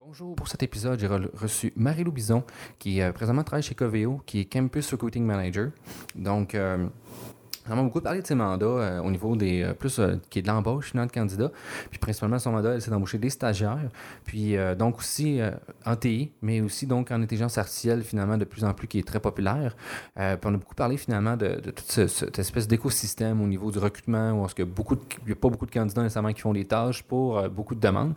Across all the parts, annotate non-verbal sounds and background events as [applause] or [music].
Bonjour, pour cet épisode, j'ai re- reçu Marie-Lou Bison, qui euh, présentement travaille chez Coveo, qui est Campus Recruiting Manager. Donc, euh, vraiment beaucoup parlé de ses mandats euh, au niveau des euh, plus euh, qui est de l'embauche de candidats. Puis principalement son mandat, elle, c'est d'embaucher des stagiaires. Puis donc aussi en TI, mais aussi donc en intelligence artificielle finalement de plus en plus qui est très populaire. Puis on a beaucoup parlé finalement de, toute ce- cette espèce d'écosystème au niveau du recrutement où est-ce que beaucoup il n'y a pas beaucoup de candidats nécessairement qui font des tâches pour beaucoup de demandes.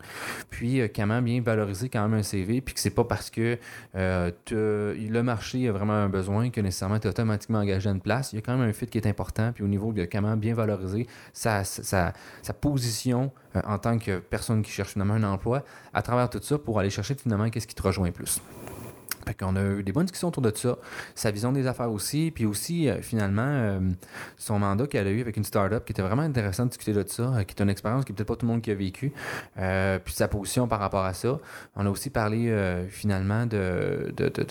Puis comment bien valoriser quand même un CV, puis que c'est pas parce que le marché a vraiment un besoin que nécessairement tu es automatiquement engagé à une place. Il y a quand même un fit qui est important, puis au niveau de comment bien valoriser sa, position euh, en tant que personne qui cherche finalement un emploi à travers tout ça pour aller chercher finalement qu'est-ce qui te rejoint plus. Fait qu'on a eu des bonnes discussions autour de ça, sa vision des affaires aussi, puis aussi euh, finalement euh, son mandat qu'elle a eu avec une startup qui était vraiment intéressant de discuter de ça, euh, qui est une expérience qui peut-être pas tout le monde qui a vécu, puis sa position par rapport à ça. On a aussi parlé finalement de, de, de,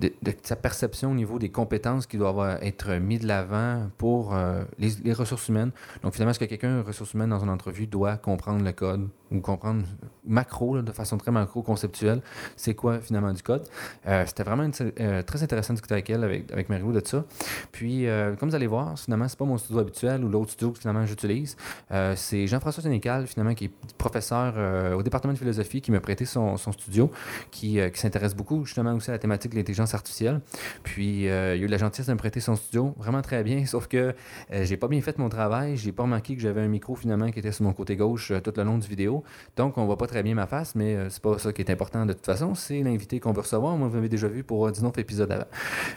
de, sa perception au niveau des compétences qui doivent être mises de l'avant pour les, ressources humaines. Donc finalement, est-ce que quelqu'un, ressources humaines, dans une entrevue, doit comprendre le code ou comprendre macro, de façon très macro-conceptuelle, c'est quoi finalement du code? Euh, C'était vraiment euh, très intéressant de discuter avec elle, avec, avec Marie-Lou de ça. Puis, euh, comme vous allez voir, finalement, c'est pas mon studio habituel ou l'autre studio que finalement j'utilise. C'est Jean-François Sénécal, finalement, qui est professeur au département de philosophie, qui m'a prêté son, studio, qui, qui s'intéresse beaucoup justement aussi à la thématique de l'intelligence artificielle. Puis, il a eu la gentillesse de me prêter son studio, vraiment très bien, [laughs] sauf que j'ai pas bien fait mon travail. J'ai pas remarqué que j'avais un micro finalement qui était sur mon côté gauche tout le long du vidéo. Donc, on voit pas très bien ma face, mais c'est pas ça qui est important de toute façon. C'est l'invité qu'on veut recevoir. Vous m'avez déjà vu pour euh, 19 épisodes avant.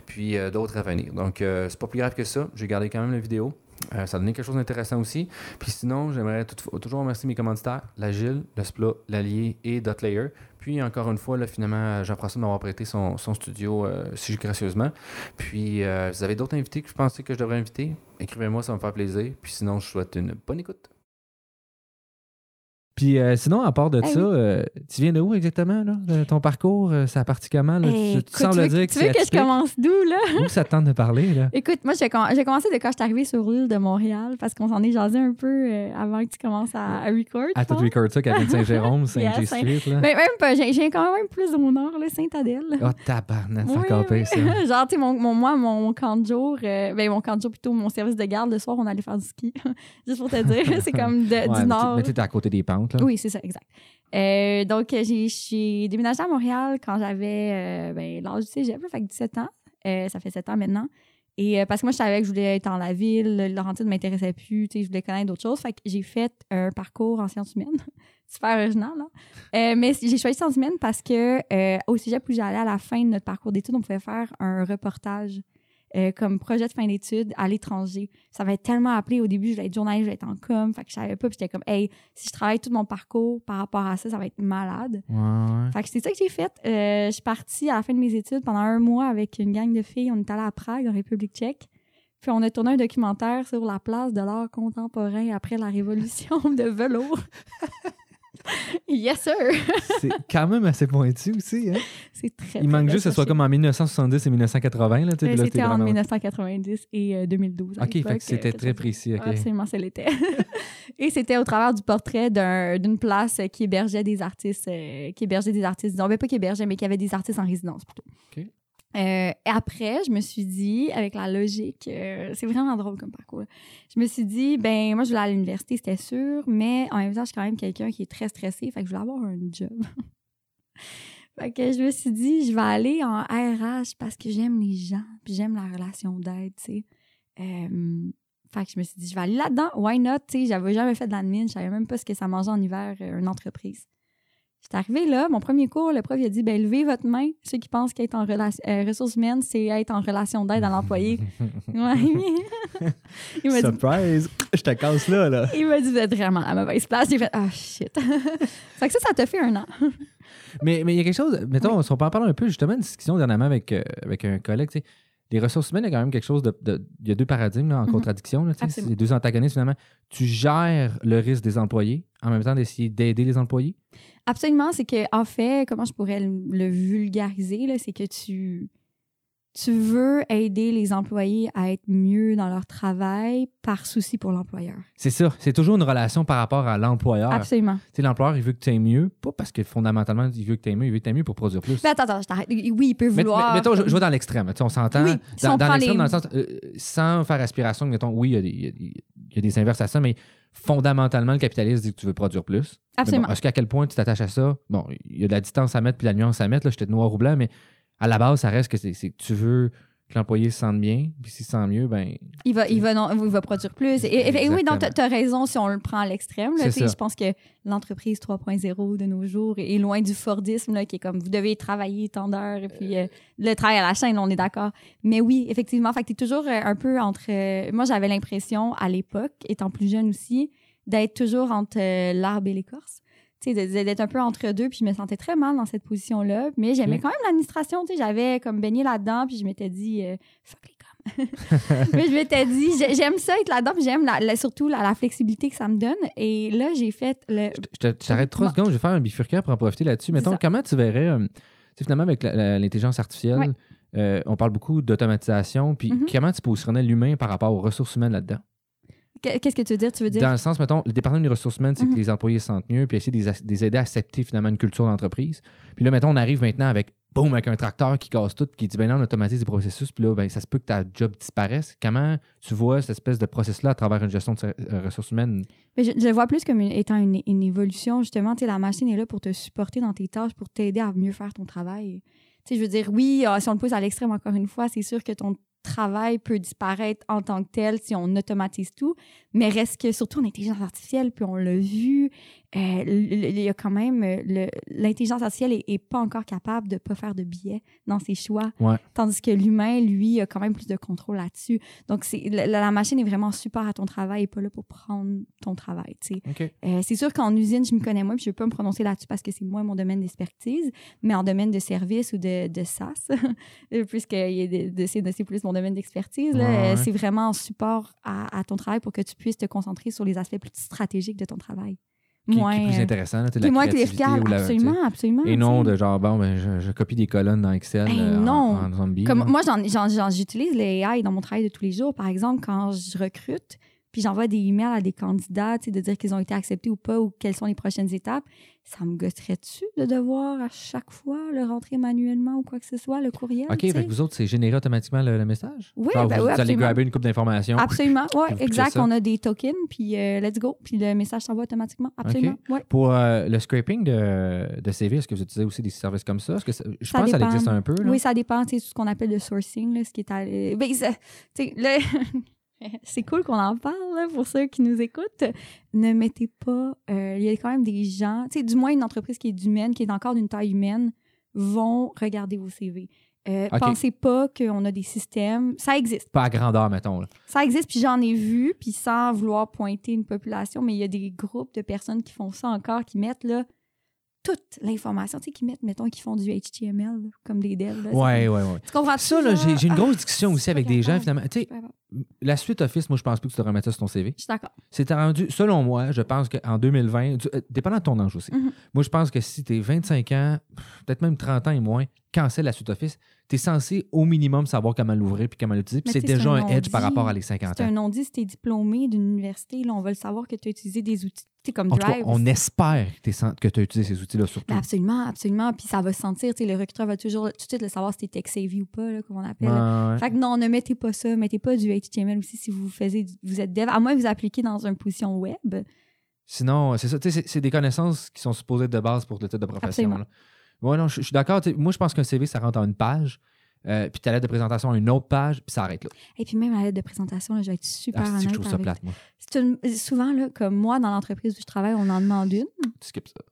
Puis euh, d'autres à venir. Donc, euh, c'est pas plus grave que ça. J'ai gardé quand même la vidéo. Euh, ça a donné quelque chose d'intéressant aussi. Puis sinon, j'aimerais toujours remercier mes commanditaires, l'Agile, le Splat, l'Allier et Dotlayer. Puis encore une fois, là, finalement, Jean-François m'avoir prêté son, studio si gracieusement. Puis vous avez d'autres invités que je pensais que je devrais inviter, écrivez-moi, ça va me faire plaisir. Puis sinon, je vous souhaite une bonne écoute. Puis euh, sinon, à part de Ah ça, euh, tu viens de où exactement, là? De ton parcours? euh, ça a parti comment? Là? Tu, sembles tu veux, dire tu veux que je commence d'où, là? Où ça te tente de parler, là? Écoute, moi, j'ai com- j'ai commencé de quand je suis arrivée sur l'île de Montréal parce qu'on s'en est jasé un peu avant que tu commences à, à record. À tout record ça, Cabine Saint-Jérôme, Yeah, [laughs] Saint-G Saint- Street, là. Ben, même pas, j'ai quand même plus au nord, là, Saint-Adèle. Oh, tabarnak, c'est Oui, oui. ça. [laughs] Genre, tu sais, mon, mon, moi, mon camp de jour, ben, mon camp de jour, plutôt, mon service de garde, le soir, on allait faire du ski. [laughs] Juste pour te dire, c'est comme de- Ouais, mais du nord. Mais tu es à côté des pentes, Oui, c'est ça, exact. Euh, donc, euh, j'ai- déménagé à Montréal quand j'avais euh, ben, l'âge du cégep, fait que 17 ans. Euh, ça fait 7 ans maintenant. Et parce que moi, je savais que je voulais être dans la ville, le Laurentide ne m'intéressait plus, tu sais, je voulais connaître d'autres choses. Fait que j'ai fait un parcours en sciences humaines. [laughs] Super original, là. Euh, mais j'ai choisi sciences humaines parce que au cégep où j'allais à la fin de notre parcours d'études, on pouvait faire un reportage euh, comme projet de fin d'études à l'étranger. Ça va être tellement appelé. Au début, je voulais être journaliste, je voulais être en com. Fait que je savais pas. Puis j'étais comme, hey, si je travaille tout mon parcours par rapport à ça, ça va être malade. Ouais, ouais. Fait que c'est ça que j'ai fait. Euh, je suis partie à la fin de mes études pendant un mois avec une gang de filles. On est allé à Prague, en République tchèque. Puis on a tourné un documentaire sur la place de l'art contemporain après la révolution [laughs] de velours. Yes, sir! C'est quand même assez pointu aussi, hein? [laughs] C'est très Il manque juste que ce soit comme en 1970 et 1980, là. Euh, là, C'était en vraiment- 1990 et euh, 2012. à OK, fait que c'était euh, très précis. Absolument, ça l'était. [laughs] et c'était au travers du portrait d'un- d'une place euh, qui hébergeait des artistes, euh, qui hébergeait des artistes, disons, ben, pas qui hébergeait, mais qui avait des artistes en résidence plutôt. OK. Euh, et après, je me suis dit, avec la logique, euh, c'est vraiment drôle comme parcours. Je me suis dit, ben moi, je voulais aller à l'université, c'était sûr, mais en même temps, je suis quand même quelqu'un qui est très stressé, fait que je voulais avoir un job. [laughs] fait que je me suis dit, je vais aller en RH parce que j'aime les gens, puis j'aime la relation d'aide, tu sais. Euh, fait que je me suis dit, je vais aller là-dedans, why not, tu sais, j'avais jamais fait de l'admin, je savais même pas ce que ça mangeait en hiver, une entreprise. J'étais arrivée là, mon premier cours, le prof il a dit, ben levez votre main, ceux qui pensent qu'être en relation, euh, ressources humaines, c'est être en relation d'aide à l'employé. [laughs] Il m'a dit, Surprise! Je te casse là, là. il m'a dit, vous êtes vraiment à la mauvaise place. J'ai fait, ah shit. [laughs] fait que ça, ça t'a fait un an. [laughs] Mais mais il y a quelque chose, mettons, si on peut en parler un peu, justement, une discussion dernièrement avec, euh, avec un collègue, tu sais. Les ressources humaines, il y a quand même quelque chose de. de- il y a deux paradigmes là, en Mhm. contradiction. Là, tu sais. Absolument. c'est deux antagonistes, finalement. Tu gères le risque des employés en même temps d'essayer d'aider les employés? Absolument, c'est que en fait, comment je pourrais le, le vulgariser, c'est que tu tu veux aider les employés à être mieux dans leur travail par souci pour l'employeur. C'est ça. C'est toujours une relation par rapport à l'employeur. Absolument. Tu sais, l'employeur, il veut que tu aies mieux, pas parce que fondamentalement, il veut que tu aies mieux, il veut que tu aies mieux pour produire plus. Mais attends, attends, je t'arrête. Oui, il peut vouloir. mais- mettons, je, je vais dans l'extrême. Tu sais, On s'entend. Oui, si dans l'extrême, les- dans le sens, euh, sans faire aspiration, mettons, oui, il y, a des, il y a des- il y a des inverses à ça, mais fondamentalement, le capitaliste dit que tu veux produire plus. Absolument. bon, Est-ce qu'à quel point tu t'attaches à ça? Bon, il y a de la distance à mettre puis de la nuance à mettre. Là, j'étais noir ou blanc, mais à la base, ça reste que c'est c'est que tu veux que l'employé se sente bien, puis s'il se sent mieux, ben Il va, il va, non, il va produire plus. Et, et- et oui, donc, tu as raison si on le prend à l'extrême. Je pense que l'entreprise 3.0 de nos jours est loin du Fordisme, là, qui est comme vous devez travailler tant d'heures et puis euh, le travail à la chaîne, on est d'accord. Mais oui, effectivement, fait que tu es toujours euh, un peu entre. euh, moi, j'avais l'impression à l'époque, étant plus jeune aussi, d'être toujours entre l'arbre et l'écorce. D'être un peu entre deux, puis je me sentais très mal dans cette position-là. Mais j'aimais quand même l'administration, tu sais, j'avais comme baigné là-dedans, puis je m'étais dit, euh, fuck les coms. [laughs] mais je m'étais dit, j'ai- j'aime ça être là-dedans, puis j'aime la- la- surtout la, la flexibilité que ça me donne. Et là, j'ai fait le. Je t'arrête trois secondes, je vais faire un bifurcaire pour en profiter là-dessus. Mettons, comment tu verrais, euh, finalement, avec l'intelligence artificielle, Ouais. euh, on parle beaucoup d'automatisation, puis Mhm. comment tu positionnerais l'humain par rapport aux ressources humaines là-dedans? Qu'est- Qu'est-ce que tu veux dire? Tu veux dire. Dans le sens, mettons, le département des ressources humaines, c'est Mhm. que les employés se sentent mieux, puis essayer de les, aider à accepter finalement une culture d'entreprise. Puis là, mettons, on arrive maintenant avec, boum, avec un tracteur qui casse tout, puis qui dit, ben là, on automatise les processus, puis là, ben, ça se peut que ta job disparaisse. Comment tu vois cette espèce de processus-là à travers une gestion de euh, ressources humaines? Mais je, je le vois plus comme une- étant une, une évolution. Justement, tu sais, la machine est là pour te supporter dans tes tâches, pour t'aider à mieux faire ton travail. Tu sais, je veux dire, oui, ah, si on le pousse à l'extrême encore une fois, c'est sûr que ton travail peut disparaître en tant que tel si on automatise tout, mais reste que surtout en intelligence artificielle, puis on l'a vu, euh, il y a quand même euh, l'intelligence artificielle est, est pas encore capable de pas faire de biais dans ses choix, Ouais. tandis que l'humain, lui, a quand même plus de contrôle là-dessus. Donc la, la machine est vraiment super à ton travail et pas là pour prendre ton travail. tu sais. OK. Euh, c'est sûr qu'en usine, je me connais moins, puis je ne veux pas me prononcer là-dessus parce que c'est moins mon domaine d'expertise, mais en domaine de service ou de, de SaaS, [laughs] euh, puisque c'est plus mon domaine d'expertise, ouais. c'est vraiment en support à, à ton travail pour que tu puisses te concentrer sur les aspects plus stratégiques de ton travail. Qui, moins, qui est plus euh, intéressant, là, la moins clarifiable, ou la- absolument, absolument. Et non de genre, bon, ben, je, je copie des colonnes dans Excel euh, non. En, zombie. Comme là. moi, j'utilise les AI dans mon travail de tous les jours. Par exemple, quand je recrute, puis j'envoie des emails à des candidats, tu sais, de dire qu'ils ont été acceptés ou pas, ou quelles sont les prochaines étapes, ça me gosserait-tu de devoir à chaque fois le rentrer manuellement ou quoi que ce soit, le courriel? OK, que vous autres, c'est généré automatiquement le, le message? Oui, Genre, ben vous, oui, vous allez grabber une coupe d'informations. Absolument, oui, exact. On a des tokens, puis euh, let's go. Puis le message s'envoie automatiquement. Absolument, ouais. Pour euh, le scraping de, de CV, est-ce que vous utilisez aussi des services comme ça? Est-ce que ça- je Ça pense que ça existe un peu. Là. Oui, ça dépend, sais, ce qu'on appelle le sourcing, là, ce qui est à... ben, ça- là, [laughs] [laughs] c'est cool qu'on en parle, là, pour ceux qui nous écoutent. Ne mettez pas... euh, Il y a quand même des gens, tu sais, du moins une entreprise qui est humaine, qui est encore d'une taille humaine, vont regarder vos CV. Euh. Pensez pas qu'on a des systèmes... Ça existe. Pas à grandeur, mettons. là. Ça existe, puis j'en ai vu, puis sans vouloir pointer une population, mais il y a des groupes de personnes qui font ça encore, qui mettent, là, toute l'information, tu sais, qui mettent, mettons, qui font du HTML, là, comme des devs. là. C'est Ouais, ouais, ouais. tu comprends Ça, là, j'ai j'ai une grosse discussion aussi avec des gens, finalement. Tu sais, la suite Office, moi, je pense plus que tu devrais mettre ça sur ton CV. Je suis d'accord. C'est rendu, selon moi, je pense qu'en 2020, du- euh, dépendant de ton âge aussi, Mhm. moi, je pense que si tu es 25 ans, peut-être même 30 ans et moins, cancelle la suite Office, tu es censé au minimum savoir comment l'ouvrir puis comment l'utiliser. Puis c'est déjà un edge par rapport à les 50 C'est un ans. non-dit si tu es diplômé d'une université. Là, on va le savoir que tu as utilisé des outils comme En tout cas, Drive. on espère que tu as utilisé ces outils-là surtout. Ben, absolument, absolument. Puis ça va se sentir. Le recruteur va toujours tout de suite le savoir si tu es tech-savvy ou pas, là, comme on appelle. Ouais, ouais. Fait que non, ne mettez pas ça. Mettez pas du HTML aussi si vous faisiez, vous êtes dev. À moins que vous appliquez dans une position web. Sinon, c'est ça. C'est des connaissances qui sont supposées être de base pour le titre de profession. Ouais, non, je, je suis d'accord. Moi, je pense qu'un CV, ça rentre en une page. euh, puis ta lettre de présentation à une autre page, puis ça arrête là. Et puis même la lettre de présentation, là, je vais être super Ah, c'est honnête que je trouve ça avec- plate, moi. Une- Souvent, là, comme moi, dans l'entreprise où je travaille, on en demande une. Tu skips ça.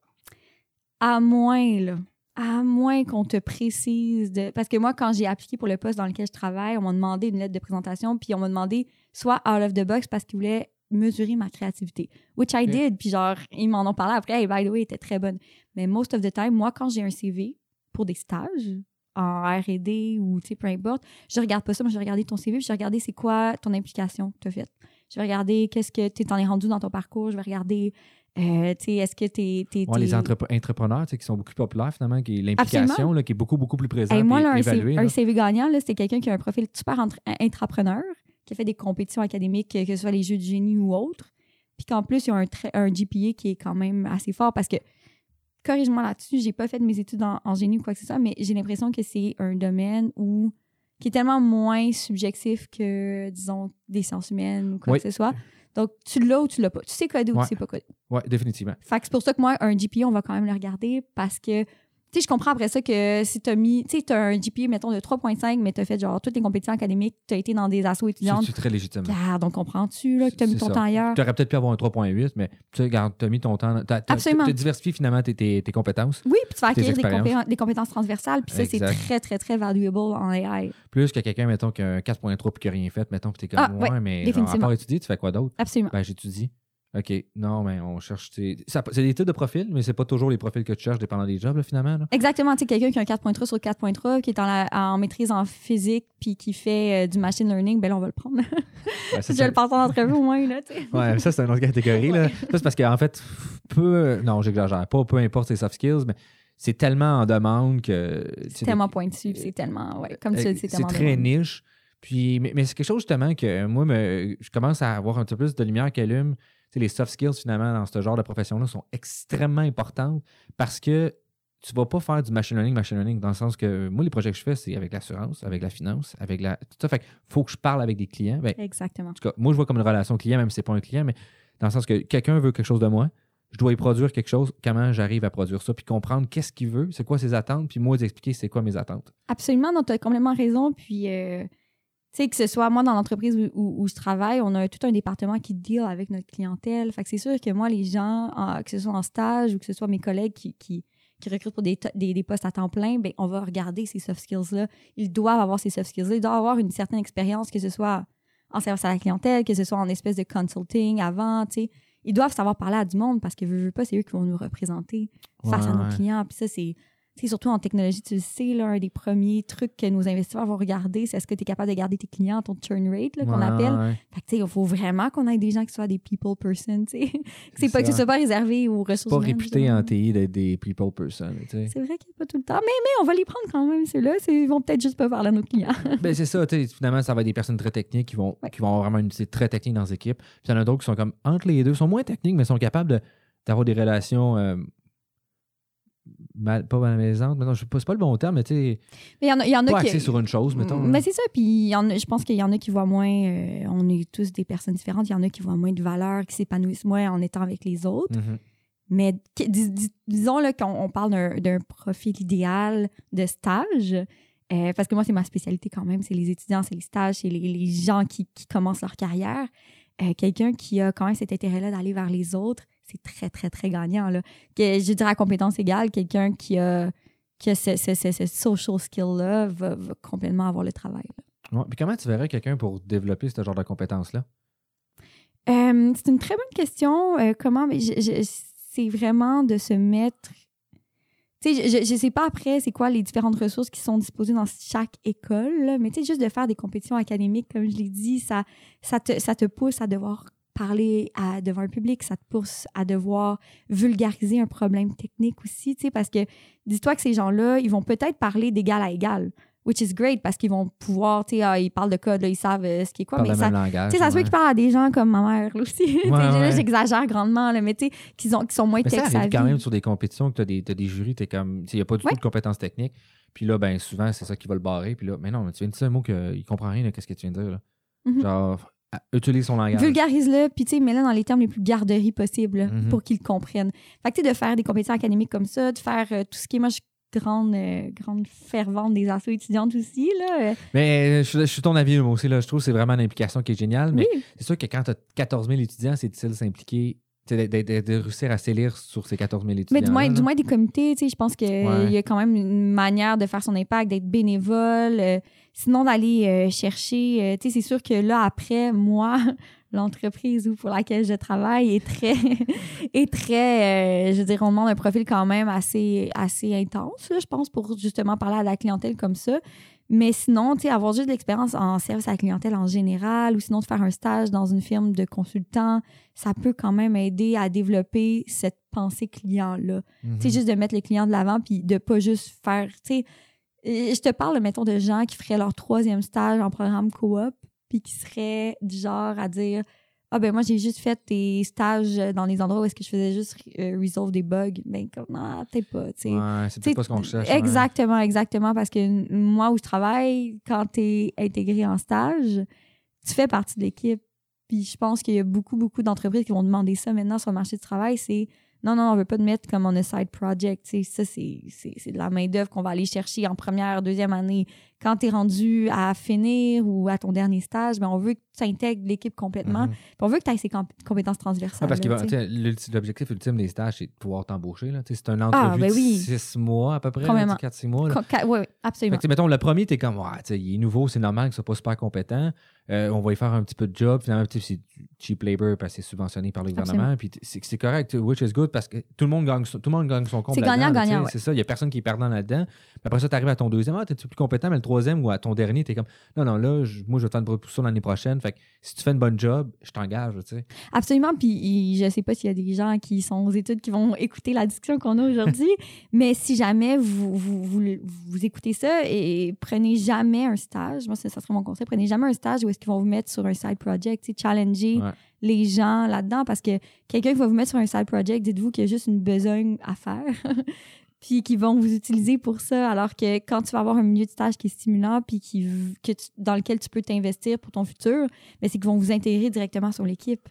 À moins, là, à moins qu'on te précise de. Parce que moi, quand j'ai appliqué pour le poste dans lequel je travaille, on m'a demandé une lettre de présentation, puis on m'a demandé soit out of the box parce qu'ils voulaient mesurer ma créativité. Which I did. Puis genre, ils m'en ont parlé après. Hey, by the way, était très bonne. Mais most of the time, moi, quand j'ai un CV pour des stages en R&D ou, tu sais, peu importe, je regarde pas ça. Moi, je vais regarder ton CV, puis je vais regarder c'est quoi ton implication que tu as faite. Je vais regarder qu'est-ce que tu t'en es rendu dans ton parcours. Je vais regarder Euh, tu est-ce que t'es... t'es- Ouais, les entrep- entrepreneurs, tu qui sont beaucoup plus populaires, finalement, qui l'implication, là, qui est beaucoup, beaucoup plus présente moi, et là, un, là. un CV gagnant, là, c'était quelqu'un qui a un profil super entre- intrapreneur, qui a fait des compétitions académiques, que ce soit les jeux de génie ou autres. Puis qu'en plus, il y a un, GPA qui est quand même assez fort parce que, corrige-moi là-dessus, j'ai pas fait mes études en, en génie ou quoi que ce soit, mais j'ai l'impression que c'est un domaine où qui est tellement moins subjectif que, disons, des sciences humaines ou quoi Oui. que ce soit. Donc, tu l'as ou tu l'as pas. Tu sais coder ou Ouais. tu sais pas coder. Ouais, définitivement. Fait que c'est pour ça que moi, un GPA, on va quand même le regarder parce que, tu sais, je comprends après ça que si t'as mis, tu sais, t'as un GPA, mettons, de 3.5, mais t'as fait genre toutes les compétitions académiques, t'as été dans des assos étudiantes. c'est très légitime. Regarde, on comprend-tu, là, que t'as mis ton ça. temps ailleurs? Tu aurais peut-être pu avoir un 3.8, mais tu sais, regarde, tu as mis ton temps. Tu as, Absolument. diversifié finalement tes, tes- tes compétences. Oui, puis tu vas acquérir des, expériences. compé- des compétences transversales, puis ça, c'est très, très, très valuable en AI. Plus que quelqu'un, mettons, qui a un 4.3 puis qui n'a rien fait, mettons, puis t'es comme Ah, ouais, mais genre, à part étudier, tu fais quoi d'autre? Absolument. Ben, j'étudie. OK. Non, mais on cherche. C'est des types de profils, mais c'est pas toujours les profils que tu cherches dépendant des jobs, là, finalement. là. Exactement, tu sais, quelqu'un qui a un 4.3 sur 4.3, qui est en, la- en maîtrise en physique, puis qui fait euh, du machine learning, ben là, on va le prendre. Ouais, [laughs] ça, si je c'est- le passe en entrevue au moins, là. Ouais, ça, c'est une autre catégorie. Là. Ça, c'est parce qu'en fait, peu. Non, j'exagère pas, peu importe ses soft skills, mais c'est tellement en demande que. C'est tellement pointu, puis c'est tellement, ouais, comme tu Euh, dis, c'est c'est tellement très demandé. niche. Puis, mais, mais c'est quelque chose justement que moi, me- je commence à avoir un peu plus de lumière qui allume. Tu sais, les soft skills, finalement, dans ce genre de profession-là, sont extrêmement importantes parce que tu vas pas faire du machine learning, machine learning, dans le sens que moi, les projets que je fais, c'est avec l'assurance, avec la finance, avec la. Tout ça. Fait qu'il faut que je parle avec des clients. Ben, Exactement. en tout cas, moi, je vois comme une relation client, même si c'est pas un client, mais dans le sens que quelqu'un veut quelque chose de moi, je dois y produire quelque chose, comment j'arrive à produire ça, puis comprendre qu'est-ce qu'il veut, c'est quoi ses attentes, puis moi, d'expliquer c'est quoi mes attentes. Absolument, donc tu as complètement raison. Puis, euh, sais, que ce soit moi dans l'entreprise où, où- où je travaille, on a tout un département qui deal avec notre clientèle. Fait que c'est sûr que moi, les gens, en- que ce soit en stage ou que ce soit mes collègues qui, qui, qui recrutent pour des, des, des postes à temps plein, ben, on va regarder ces soft skills-là. Ils doivent avoir ces soft skills-là. Ils doivent avoir une certaine expérience, que ce soit en service à la clientèle, que ce soit en espèce de consulting avant, tu sais. Ils doivent savoir parler à du monde parce que, veux, veux pas, c'est eux qui vont nous représenter face à nos ouais. clients. Puis ça, c'est tu sais, surtout en technologie, tu le sais, là, un des premiers trucs que nos investisseurs vont regarder, c'est est-ce que tu es capable de garder tes clients, ton churn rate, là, qu'on Ouais, appelle? ouais. Fait que, tu sais, il faut vraiment qu'on ait des gens qui soient des people person, tu sais. [laughs] Que C'est pas, que ce soit pas réservé aux ressources pas humaines, réputé justement. en TI d'être des people person. tu sais. C'est vrai qu'il n'y a pas tout le temps, mais, mais on va les prendre quand même, ceux-là. c'est- Ils vont peut-être juste pas parler à nos clients. [laughs] ben, c'est ça, tu sais, finalement, ça va être des personnes très techniques qui vont, Ouais. qui vont avoir vraiment une utilité très technique dans les équipes. Puis il y en a d'autres qui sont comme entre les deux, sont moins techniques, mais sont capables de- d'avoir des relations euh, mal, pas malaisantes. Mettons, je sais pas, pas le bon terme, mais tu sais, Mais il y en a, y en a pas qui. sur une chose, mettons. Mais c'est ça, puis y en a- je pense qu'il y en a qui voient moins. euh, on est tous des personnes différentes. Il y en a qui voient moins de valeur, qui s'épanouissent moins en étant avec les autres. Mhm. Mais dis- dis- disons qu'on on parle d'un- d'un profil idéal de stage, euh, parce que moi, c'est ma spécialité quand même, c'est les étudiants, c'est les stages, c'est les, les gens qui, qui commencent leur carrière. Euh, Quelqu'un qui a quand même cet intérêt-là d'aller vers les autres, c'est très, très, très gagnant. Là. Que, je dirais à compétence égale, quelqu'un qui a, qui a ce, ce- ce- ce social skill-là va, va complètement avoir le travail. Ouais. Puis comment tu verrais quelqu'un pour développer ce genre de compétences-là? Euh, c'est une très bonne question. Euh, comment c'est vraiment de se mettre. Tu sais, je, je sais pas après c'est quoi les différentes ressources qui sont disposées dans chaque école, là, mais tu sais, juste de faire des compétitions académiques, comme je l'ai dit, ça, ça, te, ça te pousse à devoir parler à, devant un public, ça te pousse à devoir vulgariser un problème technique aussi, tu sais, parce que dis-toi que ces gens-là, ils vont peut-être parler d'égal à égal, which is great parce qu'ils vont pouvoir, tu sais, ah, ils parlent de code, là, ils savent euh, ce qui est quoi, mais ça, langage. tu sais, ça se peut qu'ils parlent à des gens comme ma mère, là aussi. [laughs] Ouais. J'exagère grandement, là, mais tu sais, qui, ont- qui sont moins Mais ça arrive quand même sur des compétitions que tu as des, jurys, tu comme. Il n'y a pas du Ouais. tout de compétences techniques. Puis là, ben souvent, c'est ça qui va le barrer. Puis là, mais non, mais tu viens de dire un mot qu'il ne comprend rien de ce que tu viens de dire. Là. Mhm. Genre, utilise son langage. Vulgarise-le, puis tu sais, mets-le dans les termes les plus garderies possibles Mhm. pour qu'ils comprennent. Fait que tu sais, de faire des compétitions académiques comme ça, de faire euh, tout ce qui est, moi, je grande, euh, grande fervente des assos étudiantes aussi, là. euh, Mais je, je suis ton avis, moi aussi. Là, je trouve que c'est vraiment une implication qui est géniale. Mais oui, c'est sûr que quand tu as 14 000 étudiants, c'est difficile de s'impliquer, de, de- de- réussir à s'élire sur ces 14 000 étudiants. mais du moins, du moins des comités, tu sais, je pense qu'il Ouais. y a quand même une manière de faire son impact, d'être bénévole, euh, sinon d'aller euh, chercher, euh, tu sais, c'est sûr que là, après, moi, [laughs] l'entreprise pour laquelle je travaille est très, [laughs] est très euh, je veux dire, on demande un profil quand même assez, assez intense, là, je pense, pour justement parler à la clientèle comme ça. Mais sinon, tu sais, avoir juste de l'expérience en service à la clientèle en général, ou sinon de faire un stage dans une firme de consultant, ça peut quand même aider à développer cette pensée client-là. Mhm. Tu sais, juste de mettre le client de l'avant, puis de pas juste faire, tu sais, je te parle, mettons, de gens qui feraient leur troisième stage en programme coop, puis qui seraient du genre à dire Ah, ben moi, j'ai juste fait des stages dans les endroits où est-ce que je faisais juste euh, resolve des bugs. Ben, comme, non, peut-être pas, tu sais. Ouais, c'est peut-être pas ce qu'on cherche. ouais. Exactement, exactement. Parce que moi où je travaille, quand tu es intégré en stage, tu fais partie de l'équipe. Puis je pense qu'il y a beaucoup, beaucoup d'entreprises qui vont demander ça maintenant sur le marché du travail. C'est non, non, on veut pas te mettre comme on a side project. Tu sais, ça, c'est, c'est, c'est de la main-d'œuvre qu'on va aller chercher en première, deuxième année. Quand tu es rendu à finir ou à ton dernier stage, ben, on veut que tu intègres l'équipe complètement. Mhm. On veut que tu aies ces comp- compétences Ouais, transversales. parce que tu tu l'objectif ultime des stages, c'est de pouvoir t'embaucher. Tu C'est un Ah, entrevue ben de oui. six mois à peu près, Complètement. 4-6 mois. là. Ca- ouais, ouais, Fait absolument. que, tu mettons, le premier, comme, ouais, tu sais, il est nouveau, c'est normal qu'il soit pas super compétent. Euh, on va y faire un petit peu de job. Finalement, tu c'est cheap labor parce que c'est subventionné par le gouvernement. Puis c'est correct, tu which is good parce que tout le monde gagne, son- tout le monde gagne son compte. C'est gagnant-gagnant, tu. C'est ça, il y a personne qui est perdant là-dedans. Après ça, tu arrives à ton deuxième, ah, t'es-tu plus compétent, mais le troisième ou à ton dernier, t'es comme, non, non, là, je- moi, je vais te faire une proposition l'année prochaine. Fait que si tu fais une bonne job, je t'engage, tu sais. Absolument. Puis je sais pas s'il y a des gens qui sont aux études qui vont écouter la discussion qu'on a aujourd'hui, [laughs] mais si jamais vous, vous, vous, vous écoutez ça et prenez jamais un stage, moi, ça, ça serait mon conseil, prenez jamais un stage où est-ce qu'ils vont vous mettre sur un side project, tu sais, challenger Ouais. les gens là-dedans parce que quelqu'un qui va vous mettre sur un side project, dites-vous qu'il y a juste une besogne à faire. [laughs] puis qui vont vous utiliser pour ça, alors que quand tu vas avoir un milieu de stage qui est stimulant, puis qui, que tu- dans lequel tu peux t'investir pour ton futur, ben, c'est qu'ils vont vous intégrer directement sur l'équipe.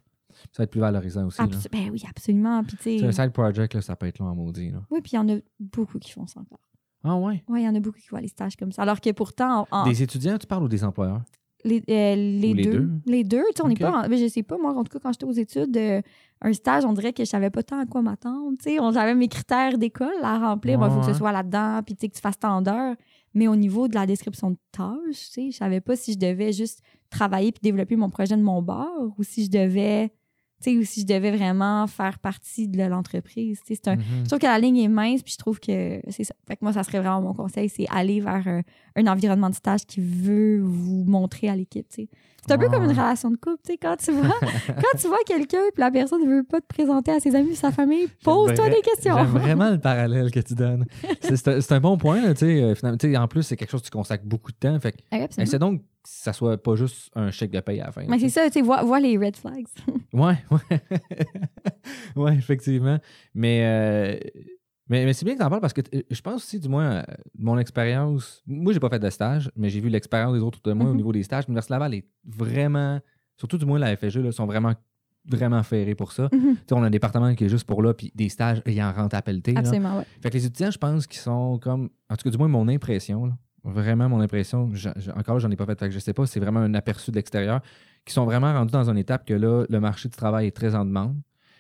Ça va être plus valorisant aussi. là. Ben oui, absolument. Puis, un side project, là, ça peut être long en maudit. Là. oui, puis il y en a beaucoup qui font ça encore. Ah ouais? Oui, il y en a beaucoup qui font les stages comme ça. Alors que pourtant, en- en- Des étudiants, tu parles ou des employeurs? Les, euh, les deux. deux? Les deux. Tu sais, on n'est pas. en- ben, je sais pas, moi, en tout cas, quand j'étais aux études, euh, un stage, on dirait que je savais pas tant à quoi m'attendre. Tu sais, on- j'avais mes critères d'école à remplir. Il Ouais, faut que ce soit là-dedans, puis tu sais, que tu fasses tant d'heures. Mais au niveau de la description de tâches, tu sais, je savais pas si je devais juste travailler puis développer mon projet de mon bord ou si je devais. Tu sais, ou si je devais vraiment faire partie de l'entreprise. Tu sais, c'est un, Mhm. je trouve que la ligne est mince, puis je trouve que c'est ça. Fait que moi, ça serait vraiment mon conseil, c'est aller vers un, un environnement de stage qui veut vous montrer à l'équipe. tu sais. C'est un peu comme une relation de couple. tu sais, Quand tu vois, [laughs] quand tu vois quelqu'un, puis la personne ne veut pas te présenter à ses amis, sa famille, pose-toi des questions. J'aime vraiment le [laughs] parallèle que tu donnes. C'est- C'est un, c'est bon point. Là, tu sais, euh, tu sais, en plus, c'est quelque chose que tu consacres beaucoup de temps. Fait essaie donc que ça soit pas juste un chèque de paye à la fin. Mais c'est ça, tu sais, vois, vois les red flags. Ouais, ouais. [laughs] ouais, effectivement. Mais, euh, mais, mais c'est bien que tu en parles parce que t- je pense aussi, du moins, euh, mon expérience. Moi, j'ai pas fait de stage, mais j'ai vu l'expérience des autres autour de moi au Mhm. niveau des stages. L'Université Laval est vraiment. Surtout, du moins, la FSG, là, sont vraiment vraiment ferrés pour ça. Tu sais, on a un département qui est juste pour là, puis des stages, il en rentre à pelleter. Absolument, ouais. Fait que les étudiants, je pense qu'ils sont comme. En tout cas, du moins, mon impression, là, vraiment mon impression, encore là, j'en ai pas fait, fait que je sais pas, c'est vraiment un aperçu de l'extérieur, qui sont vraiment rendus dans une étape que là, le marché du travail est très en demande.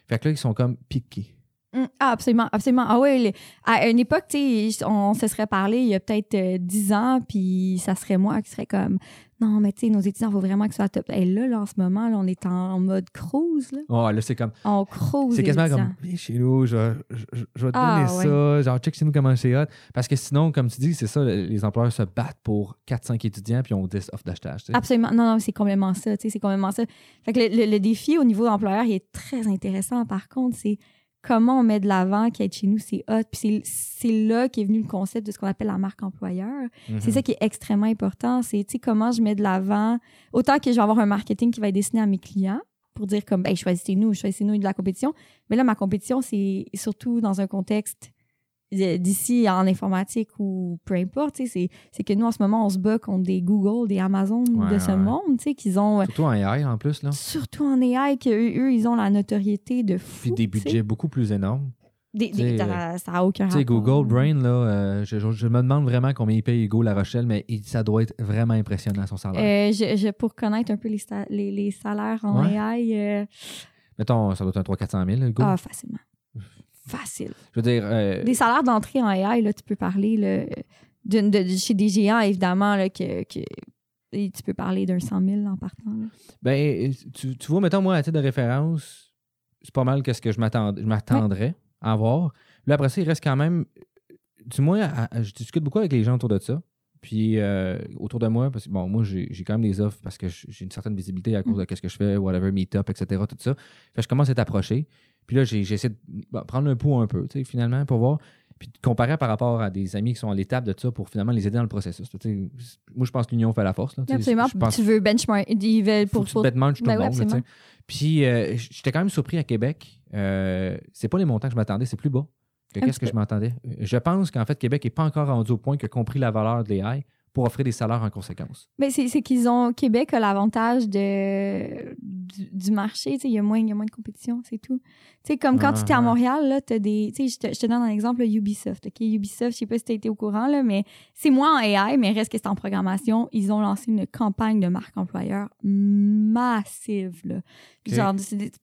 Fait que là, ils sont comme piqués. Mm, Ah, absolument, absolument. Ah oui, les- à une époque, tu sais, on se serait parlé il y a peut-être euh, 10 ans, puis ça serait moi qui serais comme non, mais tu sais, nos étudiants, il faut vraiment qu'ils soient top. Et là, là, en ce moment, là, on est en mode cruise, là. Oh, là, c'est comme. On cruise. C'est quasiment comme. Chez nous, je, vais- je, je- je vais te Ah, donner ça. Genre, check chez nous comment c'est hot. Parce que sinon, comme tu dis, c'est ça, les employeurs se battent pour 4-5 étudiants, puis on 10 offres d'achetage. Absolument. Non, non, c'est complètement ça. Tu sais, c'est complètement ça. Fait que le, le- le défi au niveau employeur, il est très intéressant. Par contre, c'est comment on met de l'avant qu'être chez nous, c'est hot. Puis c'est- là qu'est venu le concept de ce qu'on appelle la marque employeur. C'est Mhm. ça qui est extrêmement important. C'est tu sais, comment je mets de l'avant. Autant que je vais avoir un marketing qui va être destiné à mes clients pour dire comme, ben, choisissez-nous, choisissez-nous de la compétition. Mais là, ma compétition, c'est surtout dans un contexte d'ici en informatique ou peu importe. C'est c'est que nous, en ce moment, on se bat contre des Google, des Amazon Ouais, de ce ouais. monde, tu sais, qu'ils ont, euh, Surtout en AI en plus, là. surtout en AI, qu'eux, eux, ils ont la notoriété de fou. Puis des budgets beaucoup plus énormes. Des- des- ça ça a aucun rapport. Google Brain, là, euh, je, je- je me demande vraiment combien il paye Hugo La Rochelle, mais il- ça doit être vraiment impressionnant son salaire. Euh, je, pour connaître un peu les, les, les salaires en Ouais. AI, euh, Mettons, ça doit être un 300-400 000, Hugo. ah, facilement. Facile. Je veux dire, euh, Des salaires d'entrée en AI, là, tu peux parler là, d'une- de, chez des géants, évidemment, là, que, que- et tu peux parler d'un 100 000 en partant. là. ben, tu, tu vois, mettons, moi, à titre de référence, c'est pas mal que je m'attend- je m'attendrais à avoir. Là, après ça, il reste quand même. Du moins, à- à- je discute beaucoup avec les gens autour de ça. Puis euh, autour de moi, parce que bon, moi, j'ai j'ai quand même des offres parce que j'ai une certaine visibilité à cause de ce que je fais, whatever, meet-up, etc., tout ça. Fait que je commence à être approché. Puis là, j'ai- j'essaie de bon, prendre un pouls un peu, tu sais, finalement, pour voir. Puis de comparer par rapport à des amis qui sont à l'étape de ça pour finalement les aider dans le processus. Moi, je pense que l'union fait la force. Là. Absolument. Je pense Tu veux benchmark. Ils veulent faut pour. que tu tout Ben le oui, monde. là. Puis euh, j'étais quand même surpris à Québec. Euh, c'est pas les montants que je m'attendais, c'est plus bas que qu'est-ce que je m'attendais. Je pense qu'en fait, Québec n'est pas encore rendu au point a compris la valeur de l'AI pour offrir des salaires en conséquence. Mais c'est c'est qu'ils ont. Québec a l'avantage de du, du marché. Il y a moins, il y a moins de compétition, c'est tout. Tu sais, comme quand tu étais à Ah. Montréal, là, t'as des. Je te, je te donne un exemple, là, Ubisoft. OK, Ubisoft, je sais pas si tu été au courant, là, mais c'est moins en AI, mais reste que c'est en programmation. Ils ont lancé une campagne de marque employeur massive, là. OK. Genre,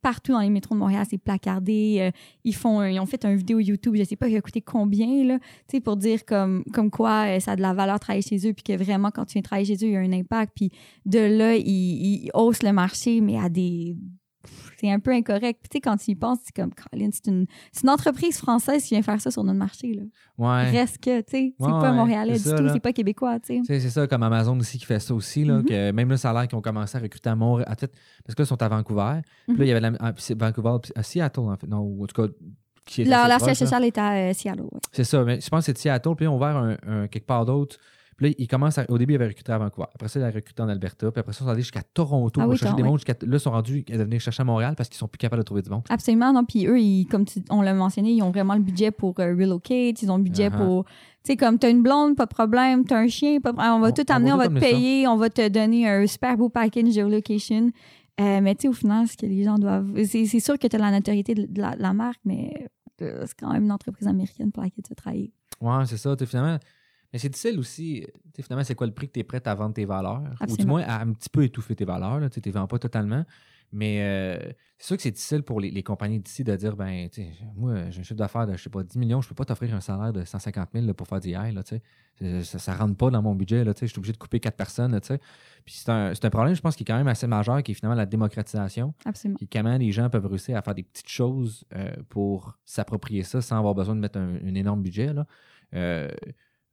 partout dans les métros de Montréal, c'est placardé. euh, ils, font, un- ils ont fait une vidéo YouTube, je sais pas, qui a coûté combien, là, pour dire comme, comme quoi euh, ça a de la valeur travailler chez eux, puis que vraiment, quand tu viens travailler chez eux, il y a un impact. Puis de là, ils, ils haussent le marché, mais à des. C'est un peu incorrect. Puis tu sais, quand tu y penses, c'est comme, Colin, c'est une, c'est une entreprise française qui vient faire ça sur notre marché, là. Ouais. Reste que, tu sais, c'est Ouais, pas montréalais du ça, tout, c'est pas québécois, tu sais. C'est ça, comme Amazon aussi qui fait ça aussi. Là, Mhm. que même là, ça a l'air qu'ils ont commencé à recruter à Montréal. Fait, parce que là, ils sont à Vancouver. Puis là, il y avait la, ah, Vancouver, à Seattle, en fait. Non, en tout cas, qui est Leur, siège social est à euh, Seattle. C'est ça, mais je pense que c'est de Seattle, puis ils ont ouvert un, un- quelque part d'autre. Puis là, ils commencent à- au début, ils avaient recruté à Vancouver. Après ça, ils avaient recruté en Alberta. Puis après ça, ils sont allés jusqu'à Toronto Ah pour oui, chercher des ouais. mondes. jusqu'à- Là, ils sont rendus à venir chercher à Montréal parce qu'ils sont plus capables de trouver du monde. Absolument, non. Puis eux, ils, comme tu- on l'a mentionné, ils ont vraiment le budget pour euh, relocate, ils ont le budget Uh-huh. pour. Tu sais, comme t'as une blonde, pas de problème, t'as un chien, pas de problème. On va On- tout on amener, va on va te ça. payer, on va te donner un super beau package de relocation. Euh, mais tu sais, au final, ce que les gens doivent. C'est c'est sûr que t'as la notoriété de, la, de la marque, mais euh, c'est quand même une entreprise américaine pour laquelle tu vas travailler. Ouais, c'est ça. tu sais, Finalement, mais c'est difficile aussi. tu sais, Finalement, c'est quoi le prix que tu es prêt à vendre tes valeurs? Ou du moins à un petit peu étouffer tes valeurs. Tu ne les vends pas totalement. Mais euh, c'est sûr que c'est difficile pour les, les compagnies d'ici de dire ben, tu sais, moi, j'ai un chiffre d'affaires de, je sais pas, 10 millions, je peux pas t'offrir un salaire de 150 000 là, pour faire du AI. Là, tu sais. Ça, ça rentre pas dans mon budget. Là, tu sais, je suis obligé de couper quatre personnes. là, tu sais. Puis c'est un, problème, je pense, qui est quand même assez majeur, qui est finalement la démocratisation. Absolument. Puis comment les gens peuvent réussir à faire des petites choses euh, pour s'approprier ça sans avoir besoin de mettre un, un énorme budget. Là. Euh,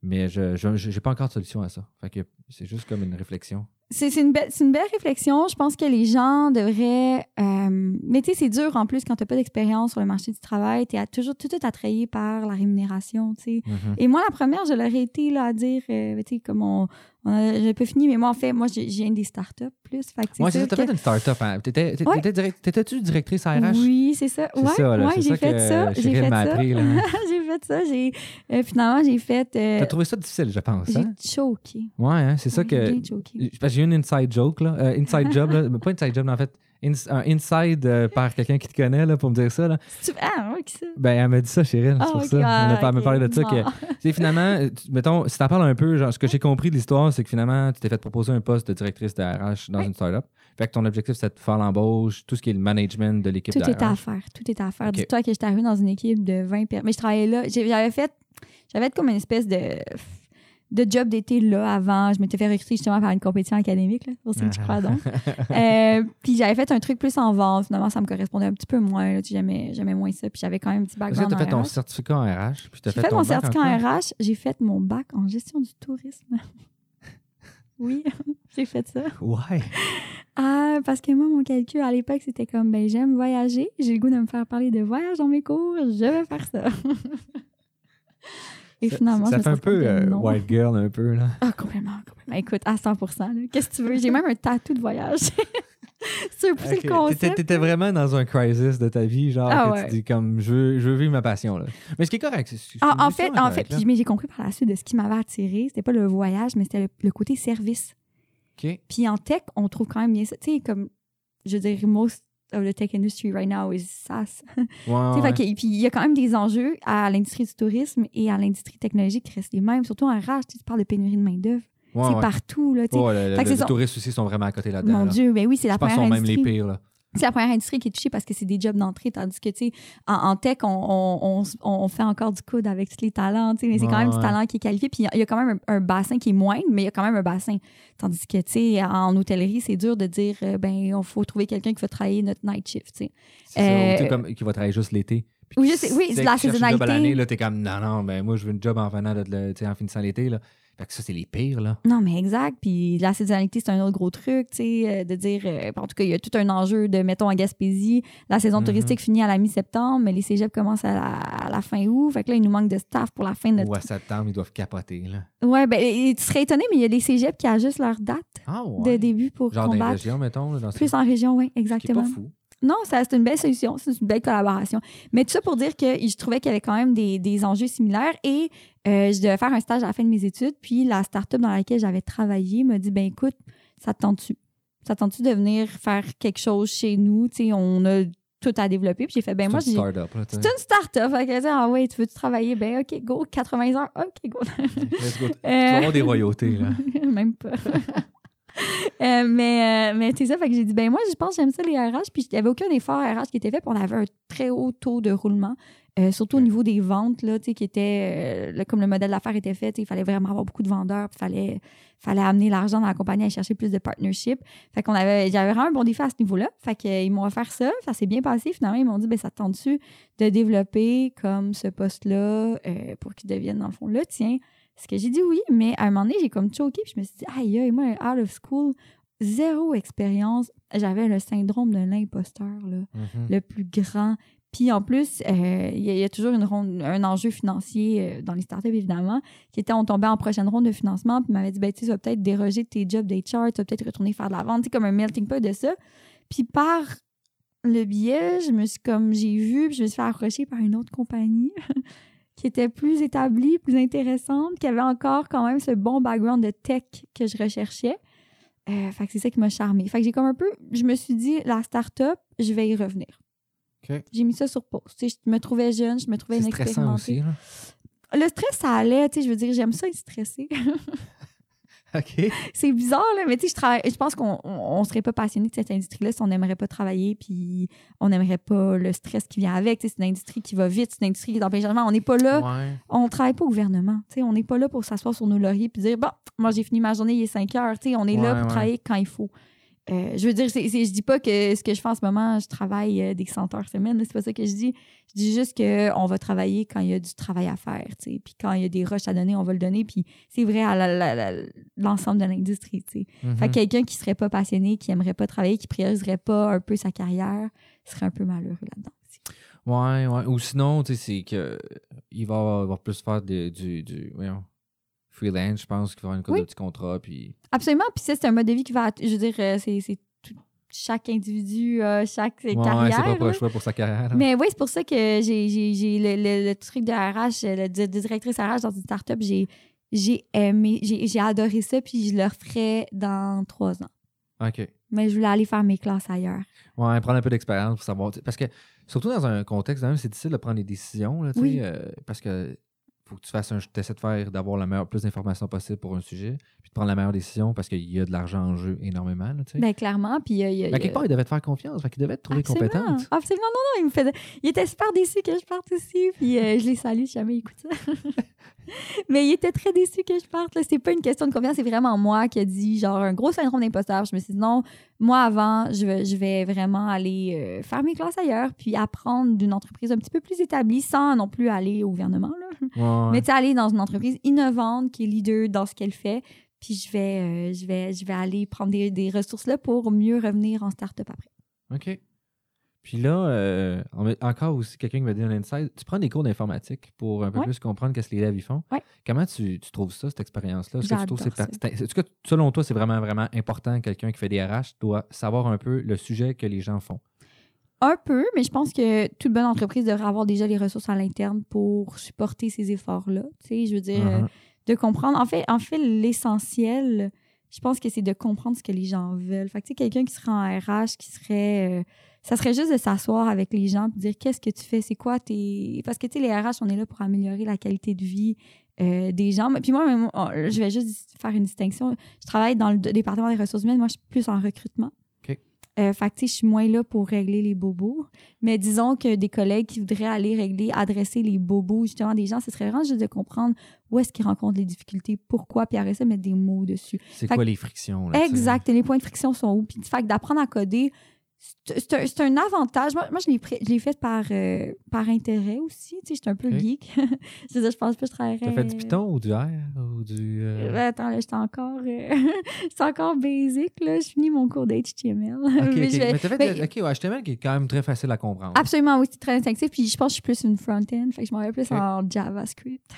mais je n'ai pas encore de solution à ça. Fait que c'est juste comme une réflexion. C'est c'est une, belle- c'est une belle réflexion. Je pense que les gens devraient. euh, mais tu sais, c'est dur en plus quand tu n'as pas d'expérience sur le marché du travail. Tu es toujours tout, tout attrayé par la rémunération. tu sais. Mhm. Et moi, la première, je l'aurais été là, à dire, euh, tu sais, comme on. J'ai pas fini, mais moi, en fait, moi, j'ai une des startups plus. Fait que Ouais, c'est ça. sûr Tu as que- fait une start-up. Hein. T'étais- t'étais- Ouais. direct- T'étais-tu directrice RH? Oui, c'est ça. Ouais, ça, ouais, j'ai fait ça. J'ai fait ça. j'ai fait ça. J'ai, euh, finalement, j'ai fait. euh, T'as trouvé ça difficile, je pense. j'ai Hein? choqué. Ouais, hein, c'est ça que. j'ai choqué. J'ai eu une inside joke, là. Euh, inside job, là. [laughs] Pas inside job, mais en fait, ins- un inside euh, par quelqu'un qui te connaît, là, pour me dire ça, là. Ah, ça? Ben, elle m'a dit ça, Cheryl. Ah, c'est pour ok. ça. Ah, pas- elle m'a ok. parlé de ça. Que, Ah. tu finalement, euh, tu- mettons, si t'en parles un peu, genre, ce que j'ai compris de l'histoire, c'est que finalement, tu t'es fait proposer un poste de directrice de RH dans une startup. Fait que ton objectif, c'est de faire l'embauche, tout ce qui est le management de l'équipe Tout est à faire. Tout est à faire. Ok. Dis-toi que j'étais arrivée dans une équipe de 20 personnes. Mais je travaillais là. J'avais fait, j'avais fait comme une espèce de, de job d'été là avant. Je m'étais fait recruter justement par une compétition académique. Là, que tu crois donc. Euh, puis j'avais fait un truc plus en vente. Finalement, ça me correspondait un petit peu moins. Tu J'aimais, moins ça. Puis j'avais quand même un petit que background t'as fait ton RH. certificat en RH. J'ai fait, mon bac certificat en RH. J'ai fait mon bac en gestion du tourisme. [laughs] oui, [laughs] j'ai fait ça. Ouais. Ah, parce que moi, mon calcul à l'époque, c'était comme, ben, j'aime voyager, j'ai le goût de me faire parler de voyage dans mes cours, je vais faire ça. [laughs] Et Ça- finalement, fait un peu euh, white girl, un peu, là. Ah, complètement, complètement. Écoute, à 100 là. Qu'est-ce que tu veux? J'ai même un tatou de voyage. [laughs] c'est un peu Ok. le concept. T'étais- vraiment dans un crisis de ta vie, genre, Ah que ouais. tu dis comme, je veux, je veux vivre ma passion, là. Mais ce qui est correct. c'est- c'est- En, fait, en fait puis, mais j'ai compris par la suite de ce qui m'avait attiré. C'était pas le voyage, mais c'était le, le côté service. OK. Puis en tech, on trouve quand même bien ça. Tu sais, comme, je veux dire, most of the tech industry right now is SaaS. [laughs] Sais, ouais. fait que- puis il y a quand même des enjeux à l'industrie du tourisme et à l'industrie technologique qui restent les mêmes, surtout en RH. Tu parles de pénurie de main-d'œuvre. Ouais, c'est ouais. partout. Là, le- le- les touristes aussi sont vraiment à côté là-dedans. Mon là. Dieu, ben oui, c'est la Je pense première sont même les industrie. pires, là. C'est la première industrie qui est touchée parce que c'est des jobs d'entrée, tandis que, tu sais, en, en tech, on, on, on, on fait encore du coude avec tous les talents, tu sais, mais c'est quand même Ouais, du talent qui est qualifié. Puis il y a quand même un, un bassin qui est moindre, mais il y a quand même un bassin. Tandis que, tu sais, en hôtellerie, c'est dur de dire, euh, ben, il faut trouver quelqu'un qui va travailler notre night shift, tu sais, Euh, comme qui va travailler juste l'été. Puis Oui, oui, c'est la saisonnalité. là, t'es comme, non, non, ben moi, je veux une job en venant de, tu en finissant l'été, là. Fait que ça, c'est les pires, là. Non, mais exact. Puis la saisonnalité, c'est un autre gros truc, tu sais, euh, de dire. euh, en tout cas, il y a tout un enjeu de, mettons, à Gaspésie, la saison Mhm. touristique finit à la mi-septembre, mais les cégeps commencent à la, à la fin août. Fait que là, il nous manque de staff pour la fin de notre. Ou à septembre, ils doivent capoter, là. Ouais, ben, tu serais étonné, mais il y a des cégeps qui ajustent leur date Ah, de début pour Genre dans les combattre. régions, mettons, là, dans Plus en région, oui, exactement. pas fou. Non, ça, c'est une belle solution, c'est une belle collaboration. Mais tout ça pour dire que je trouvais qu'il y avait quand même des, des enjeux similaires et euh, je devais faire un stage à la fin de mes études. Puis la start-up dans laquelle j'avais travaillé m'a dit ben écoute, ça te tente-tu? Ça te tente-tu de venir faire quelque chose chez nous? Tu sais, on a tout à développer. Puis j'ai fait ben moi, c'est une start-up. C'est une start-up. Tu ah ouais, tu veux-tu travailler? Ben, OK, go, 80 heures. OK, go. Let's go. [laughs] Tu vas avoir des royautés, là. [laughs] Même pas. [laughs] Euh, mais euh, mais c'est ça, fait que j'ai dit, ben moi, je pense que j'aime ça les RH. Puis il n'y avait aucun effort RH qui était fait. Puis on avait un très haut taux de roulement, euh, surtout au niveau des ventes, là, tu sais, qui était, euh, là, comme le modèle d'affaires était fait, il fallait vraiment avoir beaucoup de vendeurs. Puis il fallait, fallait amener l'argent dans la compagnie à chercher plus de partnership. Fait qu'on avait, j'avais vraiment un bon défi à ce niveau-là. Fait qu'ils m'ont offert ça. Ça s'est bien passé. Finalement, ils m'ont dit, ben ça te tente-tu de développer comme ce poste-là euh, pour qu'il devienne, dans le fond, le tien? Ce que j'ai dit oui, mais à un moment donné, j'ai comme choqué, puis je me suis dit, aïe, aïe, moi, out of school, zéro expérience. J'avais le syndrome de l'imposteur, là, Mhm. le plus grand. Puis en plus, euh, il y, a- il y a toujours une ronde, un enjeu financier euh, dans les startups, évidemment, qui était on tombait en prochaine ronde de financement, puis m'avait dit, ben, tu vas peut-être déroger de tes jobs d'HR, tu vas peut-être retourner faire de la vente, tu sais, comme un melting pot de ça. Puis par le biais, je me suis comme, j'ai vu, puis je me suis fait approcher par une autre compagnie [laughs] qui était plus établie, plus intéressante, qui avait encore quand même ce bon background de tech que je recherchais. Euh, fait que c'est ça qui m'a charmé. Fait que j'ai comme un peu, je me suis dit, la start-up, je vais y revenir. J'ai mis ça sur pause. Tu sais, je me trouvais jeune, je me trouvais stressant inexpérimentée. aussi, là. Le stress, ça allait. Tu sais, je veux dire, j'aime ça être stressée. [laughs] [laughs] OK. c'est bizarre, là, mais tu sais, je, travaille, je pense qu'on on, on serait pas passionné de cette industrie-là si on n'aimerait pas travailler, puis on n'aimerait pas le stress qui vient avec. Tu sais, c'est une industrie qui va vite, c'est une industrie qui est en plein changement. On n'est pas là, Ouais. on travaille pas au gouvernement. Tu sais, on n'est pas là pour s'asseoir sur nos lauriers puis dire, bon, moi j'ai fini ma journée, il est 5 heures. Tu sais, on est là pour ouais. travailler quand il faut. Euh, je veux dire, c'est, c'est- je dis pas que ce que je fais en ce moment, je travaille euh, des 100 heures semaine. C'est pas ça que je dis. Je dis juste qu'on va travailler quand il y a du travail à faire. tu sais. Puis quand il y a des rushs à donner, on va le donner. Puis c'est vrai à la- la- la- l'ensemble de l'industrie. tu sais. Mhm. Fait que quelqu'un qui serait pas passionné, qui aimerait pas travailler, qui prioriserait pas un peu sa carrière, serait un peu malheureux là-dedans. aussi. Ouais, ouais. Ou sinon, tu sais, c'est que il va, va plus faire de- du, du voyons, freelance, je pense, qu'il va avoir une couple Oui. de petits contrats, puis... Absolument. Puis ça, c'est un mode de vie qui va. Je veux dire, euh, c'est, chaque individu, euh, chaque Ouais, carrière. c'est pas choix pour sa carrière. là. Mais oui, c'est pour ça que j'ai, le, le- le truc de RH, le, de, directrice RH dans une start-up, j'ai, j'ai aimé, j'ai, adoré ça, puis je le referais dans trois ans. OK. Mais je voulais aller faire mes classes ailleurs. Ouais, prendre un peu d'expérience pour savoir. Parce que, surtout dans un contexte, c'est difficile de prendre des décisions, là, Oui. euh, parce que faut que tu fasses un. Tu essaies de faire, d'avoir la meilleure, plus d'informations possible pour un sujet, puis de prendre la meilleure décision parce qu'il y a de l'argent en jeu énormément, là, tu sais. Ben, clairement. Puis, euh, il y a- Mais il y a- quelque part, il devait te faire confiance, fait qu'il devait te trouver Absolument. compétente. Absolument, non, non, il me faisait... Il était super déçu que je parte aussi, puis euh, je les salue si jamais il écoute ça. [laughs] [laughs] Mais il était très déçu que je parte. C'est pas une question de confiance, c'est vraiment moi qui a dit, genre, un gros syndrome d'imposteur. Je me suis dit, non, moi, avant, je vais, je vais vraiment aller euh, faire mes classes ailleurs, puis apprendre d'une entreprise un petit peu plus établie, sans non plus aller au gouvernement, là. Ouais. Mais tu sais, aller dans une entreprise innovante qui est leader dans ce qu'elle fait, puis je vais, euh, je vais, je vais aller prendre des, des ressources là pour mieux revenir en start-up après. OK. Puis là, euh, encore aussi quelqu'un qui m'a dit un insight. Tu prends des cours d'informatique pour un peu Ouais. plus comprendre qu'est-ce que les devs y font. Ouais. Comment tu, tu trouves ça, cette expérience-là? Est-ce que tu trouves c'est est-ce que, selon toi, c'est vraiment, vraiment important, quelqu'un qui fait des RH doit savoir un peu le sujet que les gens font? Un peu, mais je pense que toute bonne entreprise devrait avoir déjà les ressources à l'interne pour supporter ces efforts-là. Tu sais, je veux dire, Mhm. de comprendre. En fait, en fait l'essentiel, je pense que c'est de comprendre ce que les gens veulent. Fait que, tu sais, quelqu'un qui serait en RH, qui serait. euh, ça serait juste de s'asseoir avec les gens et dire qu'est-ce que tu fais, c'est quoi tes. Parce que, tu sais, les RH, on est là pour améliorer la qualité de vie euh, des gens. Puis moi, même, oh, je vais juste faire une distinction. Je travaille dans le département des ressources humaines. Moi, je suis plus en recrutement. OK. Euh, fait que, tu sais, je suis moins là pour régler les bobos. Mais disons que des collègues qui voudraient aller régler, adresser les bobos, justement, des gens, ce serait vraiment juste de comprendre où est-ce qu'ils rencontrent les difficultés, pourquoi, puis après ça, mettre des mots dessus. C'est quoi que- les frictions? Là? Exact. Et les points de friction sont où? Puis, fait d'apprendre à coder, c'est c'est un, c'est un avantage. Moi, moi je l'ai fait par, euh, par intérêt aussi. Tu sais, j'étais un peu geek. [laughs] je, dire, je pense que je travaillerais. T'as fait du Python ou du R ou du. euh, Euh, attends, là, j'étais encore, euh, [laughs] j'étais encore basic, là. Je finis mon cours d'HTML. [laughs] Ok, Mais je Mais t'as fait. ben, ok, ouais, HTML qui est quand même très facile à comprendre. Absolument, oui, c'est très instinctif. Puis je pense que je suis plus une front-end. Fait que je m'en vais plus en JavaScript.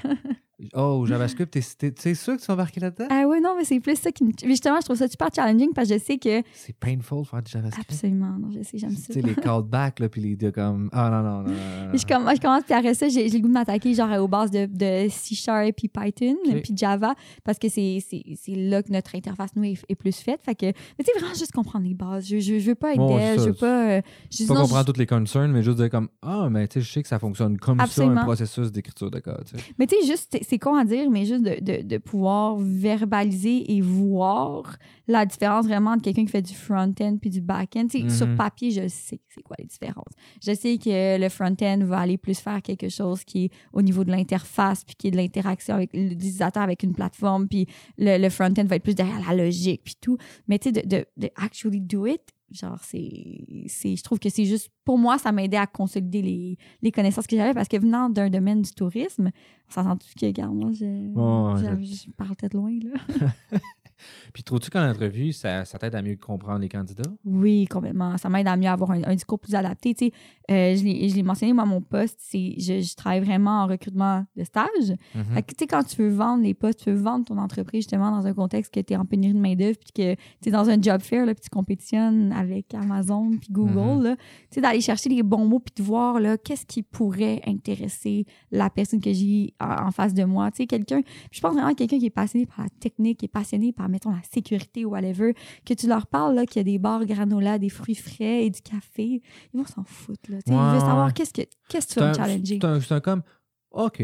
Oh, JavaScript, t'es sûr que tu vas embarquer là-dedans? ah ouais, non, mais c'est plus ça qui me. mais Justement, je trouve ça super challenging parce que je sais que. C'est painful de faire du JavaScript. Absolument, non, je sais, j'aime Tu ça. sais, les [laughs] callbacks, là, puis les deux comme. Ah non, non, non. non, je, comm- je commence, puis après ça, j'ai le goût de m'attaquer genre aux bases de, de C Sharp puis Python, Ok. puis Java, parce que c'est c'est- c'est là que notre interface, nous, est, est plus faite. Fait que, mais tu sais, vraiment juste comprendre les bases. Je, je, je veux pas être Bon, dev, c'est je veux pas. euh, je- Pas sinon, comprendre je- toutes les concerns, mais juste dire comme Ah, mais tu sais, je sais que ça fonctionne comme ça, un processus d'écriture de code. tu sais. Mais tu sais, juste, c'est- con à dire, mais juste de, de, de pouvoir verbaliser et voir la différence vraiment entre quelqu'un qui fait du front-end puis du back-end. Sais, Mhm. Sur papier, je sais c'est quoi les différences. Je sais que le front-end va aller plus faire quelque chose qui est au niveau de l'interface puis qui est de l'interaction avec l'utilisateur avec une plateforme, puis le, le front-end va être plus derrière la logique puis tout. Mais tu sais, de, de, de actually do it, genre, c'est, c'est, je trouve que c'est juste, pour moi, ça m'aidait à consolider les, les connaissances que j'avais parce que venant d'un domaine du tourisme, on s'entend-tu que, regarde, moi, je, Ouais, je, je parle peut-être loin, là. [laughs] Puis trouves-tu qu'en entrevue, ça, ça t'aide à mieux comprendre les candidats? Oui, complètement. Ça m'aide à mieux avoir un, un discours plus adapté. Tu sais, euh, je l'ai je l'ai mentionné, moi, mon poste, c'est je, je travaille vraiment en recrutement de stage. Mhm. Fait que, tu sais, quand tu veux vendre les postes, tu veux vendre ton entreprise justement dans un contexte que tu es en pénurie de main-d'œuvre, puis que tu es dans un job fair, là, puis tu compétitionnes avec Amazon, puis Google, Mhm. là. tu sais, d'aller chercher les bons mots, puis de voir, là, qu'est-ce qui pourrait intéresser la personne que j'ai en, en face de moi. Tu sais, quelqu'un, je pense vraiment à quelqu'un qui est passionné par la technique, qui est passionné par, mettons, la sécurité ou whatever, que tu leur parles, qu'il y a des bars granola, des fruits frais et du café, ils vont s'en foutre, là. Ouais, ils veulent savoir qu'est-ce que, qu'est-ce que tu vas me challenger. c'est un- comme OK.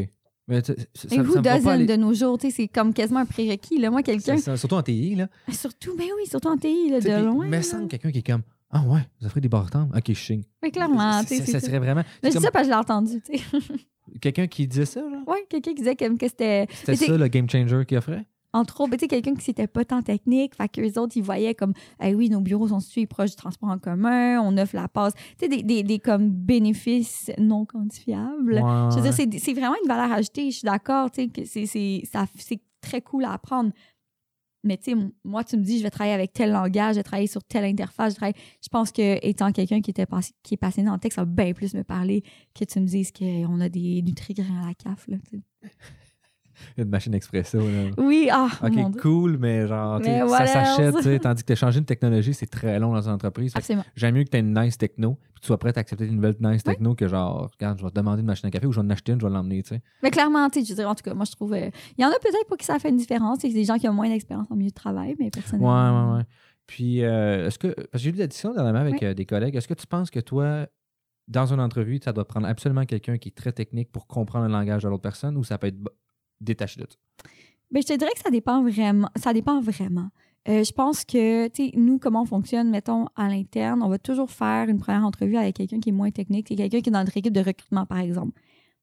Mais ça, Et who doesn't aller- de nos jours, c'est comme quasiment un prérequis. Là. Moi, quelqu'un, Surtout en TI, là. surtout, mais oui, surtout en TI, là, de loin. Mais semble quelqu'un qui est comme Ah ouais, vous offrez des bartendes? Ok, je signe. Mais clairement, tu sais, ça, ça serait vraiment. C'est je dis ça parce que je l'ai entendu, tu sais. Quelqu'un qui disait ça, là? ouais, quelqu'un qui disait comme que c'était, C'était Mais ça le game changer qu'il offrait? Entre autres, ben, tu sais, quelqu'un qui s'était pas tant technique, fait qu'eux autres, ils voyaient comme, eh oui, nos bureaux sont situés proches du transport en commun, on offre la passe, tu sais, des, des, des comme bénéfices non quantifiables. Ouais, Je veux dire, ouais. c'est, c'est vraiment une valeur ajoutée, je suis d'accord, tu sais, que c'est, c'est, ça, c'est très cool à apprendre. Mais tu sais, moi, tu me dis, je vais travailler avec tel langage, je vais travailler sur telle interface, je travaille. Je pense que étant quelqu'un qui était pas- qui est passionné dans le texte, ça va bien plus me parler que tu me dises qu'on a des nutri-grains à la CAF. Là, tu sais. [laughs] Une machine expresso, là. oui, ah, Ok, mon Dieu. cool, mais genre, Mais ça s'achète, else? tu sais, [laughs] tandis que tu changé de technologie, c'est très long dans une entreprise. J'aime mieux que tu aies une nice techno, puis que tu sois prêt à accepter une nouvelle nice techno que genre, regarde, je vais te demander une machine à café ou je vais en acheter une, je vais l'emmener, tu sais. Mais clairement, tu sais, je veux dire, en tout cas, moi, je trouve. euh, Il y en a peut-être pour qui ça fait une différence. C'est des gens qui ont moins d'expérience en milieu de travail, mais Ouais, personnellement. ouais, ouais. Puis, euh, est-ce que, parce que j'ai eu des discussions dernièrement avec euh, des collègues, est-ce que tu penses que toi, dans une entrevue, ça doit prendre absolument quelqu'un qui est très technique pour comprendre le langage de l'autre personne ou ça peut être détaché de ça? Ben, je te dirais que ça dépend vraiment. Ça dépend vraiment. Euh, je pense que, tu sais, nous, comment on fonctionne, mettons, à l'interne, on va toujours faire une première entrevue avec quelqu'un qui est moins technique. C'est quelqu'un qui est dans notre équipe de recrutement, par exemple.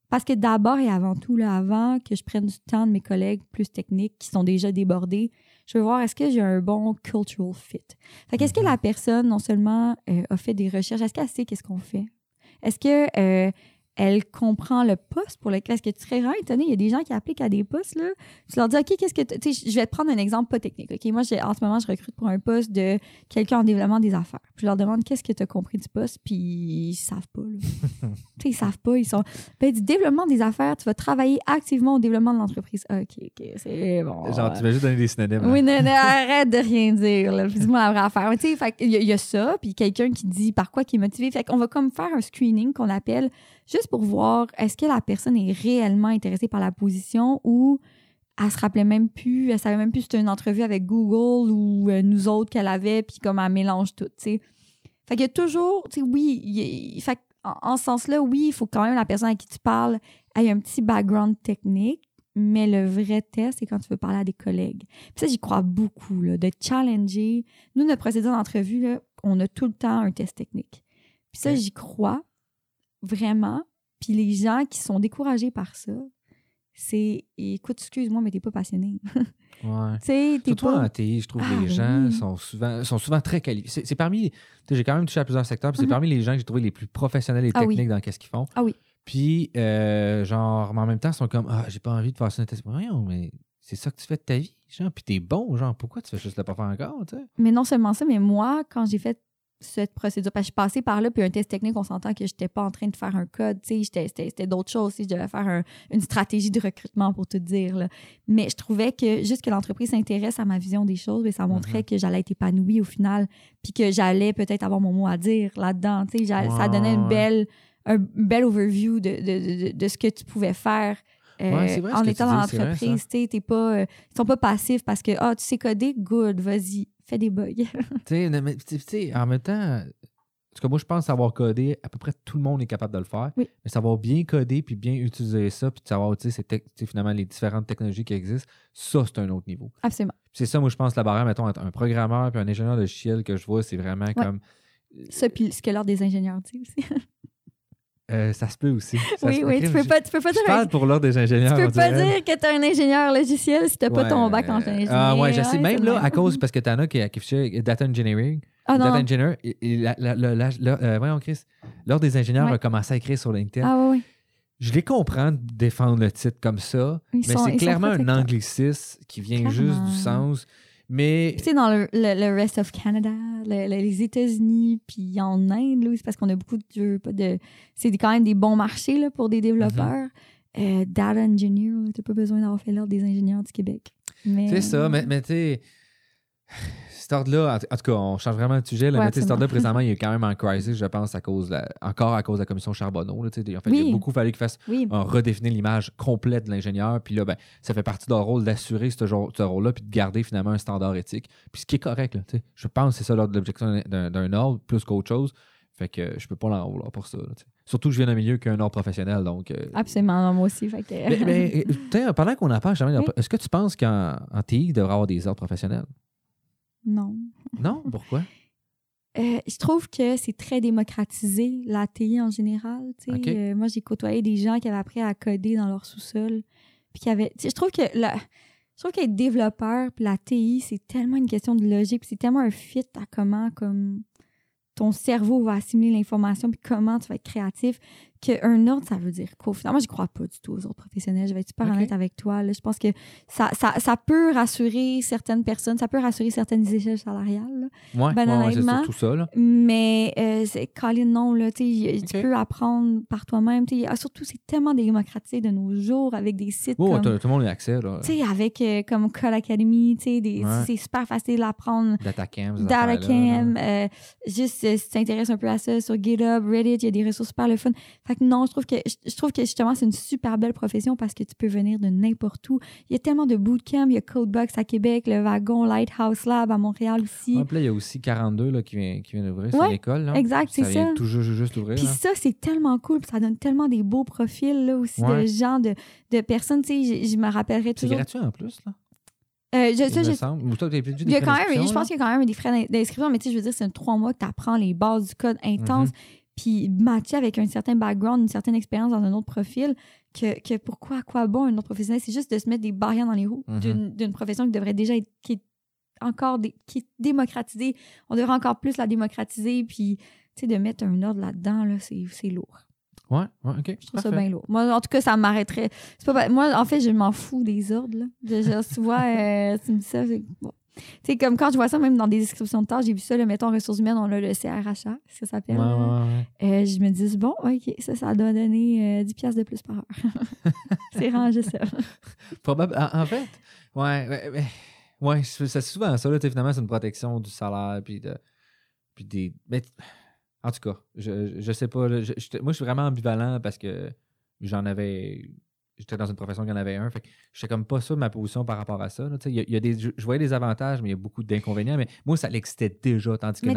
Parce que d'abord et avant tout, là, avant que je prenne du temps de mes collègues plus techniques qui sont déjà débordés, je veux voir est-ce que j'ai un bon cultural fit? Fait qu'est-ce que Mhm. la personne, non seulement euh, a fait des recherches, est-ce qu'elle sait qu'est-ce qu'on fait? Est-ce que euh, elle comprend le poste pour lequel. Est-ce que tu serais vraiment étonné? Il y a des gens qui appliquent à des postes, là. Tu leur dis, OK, qu'est-ce que. tu sais, je vais te prendre un exemple pas technique. OK, moi, j'ai- en ce moment, je recrute pour un poste de quelqu'un en développement des affaires. Puis je leur demande, qu'est-ce que tu as compris du poste? Puis ils savent pas, là. [laughs] tu sais, ils savent pas. Ils sont. Ben, du développement des affaires, tu vas travailler activement au développement de l'entreprise. OK, OK, c'est bon. Genre, tu vas juste donner des synonymes. là. Oui, non, non, arrête de rien dire. là. Dis-moi la vraie affaire. Tu sais, qu'il y, il y a ça, puis quelqu'un qui dit par quoi qui est motivé. Fait qu'on va comme faire un screening qu'on appelle juste pour voir est-ce que la personne est réellement intéressée par la position ou elle se rappelait même plus, elle savait même plus si c'était une entrevue avec Google ou euh, nous autres qu'elle avait, puis comme elle mélange tout, tu sais. Fait qu'il y a toujours, tu sais, oui, il fait en, en ce sens-là, oui, il faut quand même la personne à qui tu parles ait un petit background technique, mais le vrai test, c'est quand tu veux parler à des collègues. Puis ça, j'y crois beaucoup, là, de challenger. Nous, notre procédure d'entrevue, là, on a tout le temps un test technique. Puis ça, j'y crois vraiment. Puis les gens qui sont découragés par ça, c'est écoute, excuse-moi, mais t'es pas passionné. [laughs] Ouais. t'es Surtout pas. en TI, je trouve Ah, que les ben gens sont souvent, sont souvent très qualifiés. C'est parmi. J'ai quand même touché à plusieurs secteurs, puis c'est Mhm. parmi les gens que j'ai trouvé les plus professionnels et Ah oui. techniques dans qu'est-ce qu'ils font. Ah oui. Puis, euh, genre, mais en même temps, ils sont comme Ah, j'ai pas envie de faire ça. Voyons, mais c'est ça que tu fais de ta vie, genre, puis t'es bon, genre, pourquoi tu fais juste le pas faire encore, tu sais? Mais non seulement ça, mais moi, quand j'ai fait cette procédure, parce que je suis passée par là, puis un test technique, on s'entend que j'étais pas en train de faire un code, tu sais, c'était d'autres choses, si je devais faire un- une stratégie de recrutement pour tout dire, là. Mais je trouvais que juste que l'entreprise s'intéresse à ma vision des choses, mais ça montrait que j'allais être épanouie au final, puis que j'allais peut-être avoir mon mot à dire là-dedans, tu sais, ça donnait une belle, un bel overview de, de, de, de ce que tu pouvais faire. Euh, Ouais, vrai en que étant dans l'entreprise, tu sais, pas, euh, ils sont pas passifs parce que ah tu sais coder, good, vas-y, fais des bugs. [laughs] Tu sais, en même temps, tout cas, moi, je pense savoir coder, à peu près tout le monde est capable de le faire. Oui. Mais savoir bien coder, puis bien utiliser ça, puis de savoir, tu sais, finalement, les différentes technologies qui existent, ça, c'est un autre niveau. Absolument. C'est ça, moi, je pense, la barrière, mettons, entre un programmeur puis un ingénieur de logiciel que je vois, c'est vraiment comme. Ça, puis ce que l'ordre des ingénieurs dit aussi. [laughs] Euh, ça se peut aussi. Ça oui, oui, tu peux pas, tu peux pas Je dire, parle pour l'ordre des ingénieurs. tu peux pas dire que t'es un ingénieur logiciel si t'as pas ton bac en ingénierie. Ah ouais, je sais. Ouais, Même là, vrai. à cause, parce que t'en as qui, qui affichait Data Engineering. Ah Data non. Engineer, et, et la- la- la- la- la- euh, voyons, Chris, l'ordre des ingénieurs Ouais. a commencé à écrire sur LinkedIn. Ah ouais. Je les comprends de défendre le titre comme ça, Ils mais c'est clairement un anglicisme qui vient juste du sens. Mais Tu sais, dans le, le, le rest of Canada, le- le- les États-Unis, puis en Inde, là, c'est parce qu'on a beaucoup de, pas de. C'est quand même des bons marchés là, pour des développeurs. Mhm. Euh, data engineer, là, t'as pas besoin d'avoir fait l'ordre des ingénieurs du Québec. C'est ça, mais, mais tu sais, cet ordre-là, en, en tout cas, on change vraiment de sujet, là, Ouais, mais cet ordre-là, présentement, il est quand même en [laughs] crisis, je pense, à cause la- encore à cause de la commission Charbonneau. Là, en fait, il a beaucoup fallu qu'il fasse Oui, un redéfinir l'image complète de l'ingénieur. Puis là, ben, ça fait partie de leur rôle d'assurer ce, rôle-là, puis de garder finalement un standard éthique. Puis ce qui est correct, là, je pense que c'est ça l'ordre d'objection d'un, ordre, plus qu'autre chose. Fait que je peux pas l'en vouloir pour ça. là. Surtout que je viens d'un milieu qui a un ordre professionnel. Donc, euh, absolument, non, moi aussi. Fait que... mais, [laughs] pendant qu'on en parle, Oui. est-ce que tu penses qu'en en TI, il devrait avoir des ordres professionnels? Non. Non? Pourquoi? Euh, je trouve que c'est très démocratisé, la TI en général. Euh, moi, j'ai côtoyé des gens qui avaient appris à coder dans leur sous-sol. Puis qui avaient. Je trouve que la- je trouve qu'être développeur puis la TI, c'est tellement une question de logique, puis c'est tellement un fit à comment comme ton cerveau va assimiler l'information, puis comment tu vas être créatif, qu'un ordre, ça veut dire quoi? Finalement, je crois pas du tout aux autres professionnels. Je vais être super honnête avec toi. là. Je pense que ça, ça, ça peut rassurer certaines personnes, ça peut rassurer certaines échelles salariales. là. Ouais, Ben, ouais, ouais, c'est honnêtement, surtout ça. Là. Mais euh, c'est Colin, non, là, tu peux apprendre par toi-même. Ah, surtout, c'est tellement démocratisé de nos jours avec des sites Oh, comme, tout, le monde a accès. Là. avec euh, comme Code Academy, des- Ouais. c'est super facile d'apprendre. Datacam. Datacam, euh, juste euh, si tu t'intéresses un peu à ça sur GitHub, Reddit, il y a des ressources super le fun. Fait que non, je trouve que je, je trouve que justement c'est une super belle profession parce que tu peux venir de n'importe où. Il y a tellement de bootcamps, il y a Codebox à Québec, le Wagon Lighthouse Lab à Montréal aussi. Ouais, puis là, il y a aussi 42 là, qui vient, qui vient d'ouvrir sur Ouais, l'école. exact, c'est Ça vient ça. tout juste, juste ouvrir. Puis là. ça, c'est tellement cool. puis ça donne tellement des beaux profils là, aussi Ouais. de gens, de, de personnes. Tu sais, je, je me rappellerai C'est toujours. gratuit en plus, là. Euh, je, ça, je- semble. Ou toi, t'as plus il y a quand même, je pense qu'il y a quand même des frais d'in- d'inscription, mais tu sais, je veux dire, c'est un trois mois que tu apprends les bases du code intense, Mhm. Puis matché avec un certain background, une certaine expérience dans un autre profil, que, que pourquoi, à quoi bon un autre professionnel? C'est juste de se mettre des barrières dans les roues Mhm. d'une- d'une profession qui devrait déjà être, qui est encore qui est démocratisée. On devrait encore plus la démocratiser, puis tu sais, de mettre un ordre là-dedans, là, c'est lourd. Ouais, ouais, OK. Je trouve ça bien lourd. Moi, en tout cas, ça m'arrêterait. Pas moi, en fait, je m'en fous des ordres. Là. Je, je- tu vois, euh, tu me dis ça. bon. Sais, comme quand je vois ça, même dans des descriptions de tâches, j'ai vu ça, le mettons, ressources humaines, on a le CRHA, ça Ouais, s'appelle. ouais, là? ouais, ouais. Euh, je me dis, bon, OK, ça, ça doit donner euh, 10 piastres de plus par heure. [laughs] c'est rangé ça. [laughs] Probable- En, en fait, ouais, ouais, ouais, ouais, c'est c'est souvent ça. Là, finalement, c'est une protection du salaire. Puis, de, puis des. mais, en tout cas, je, je sais pas. là, je- moi, je suis vraiment ambivalent parce que j'en avais. J'étais dans une profession qui en avait un. Fait que j'étais comme pas sûr de ma position par rapport à ça. là, tu sais. Il y a, il y a des, je, je voyais des avantages, mais il y a beaucoup d'inconvénients. Mais moi, ça l'excitait déjà. Tandis que Mais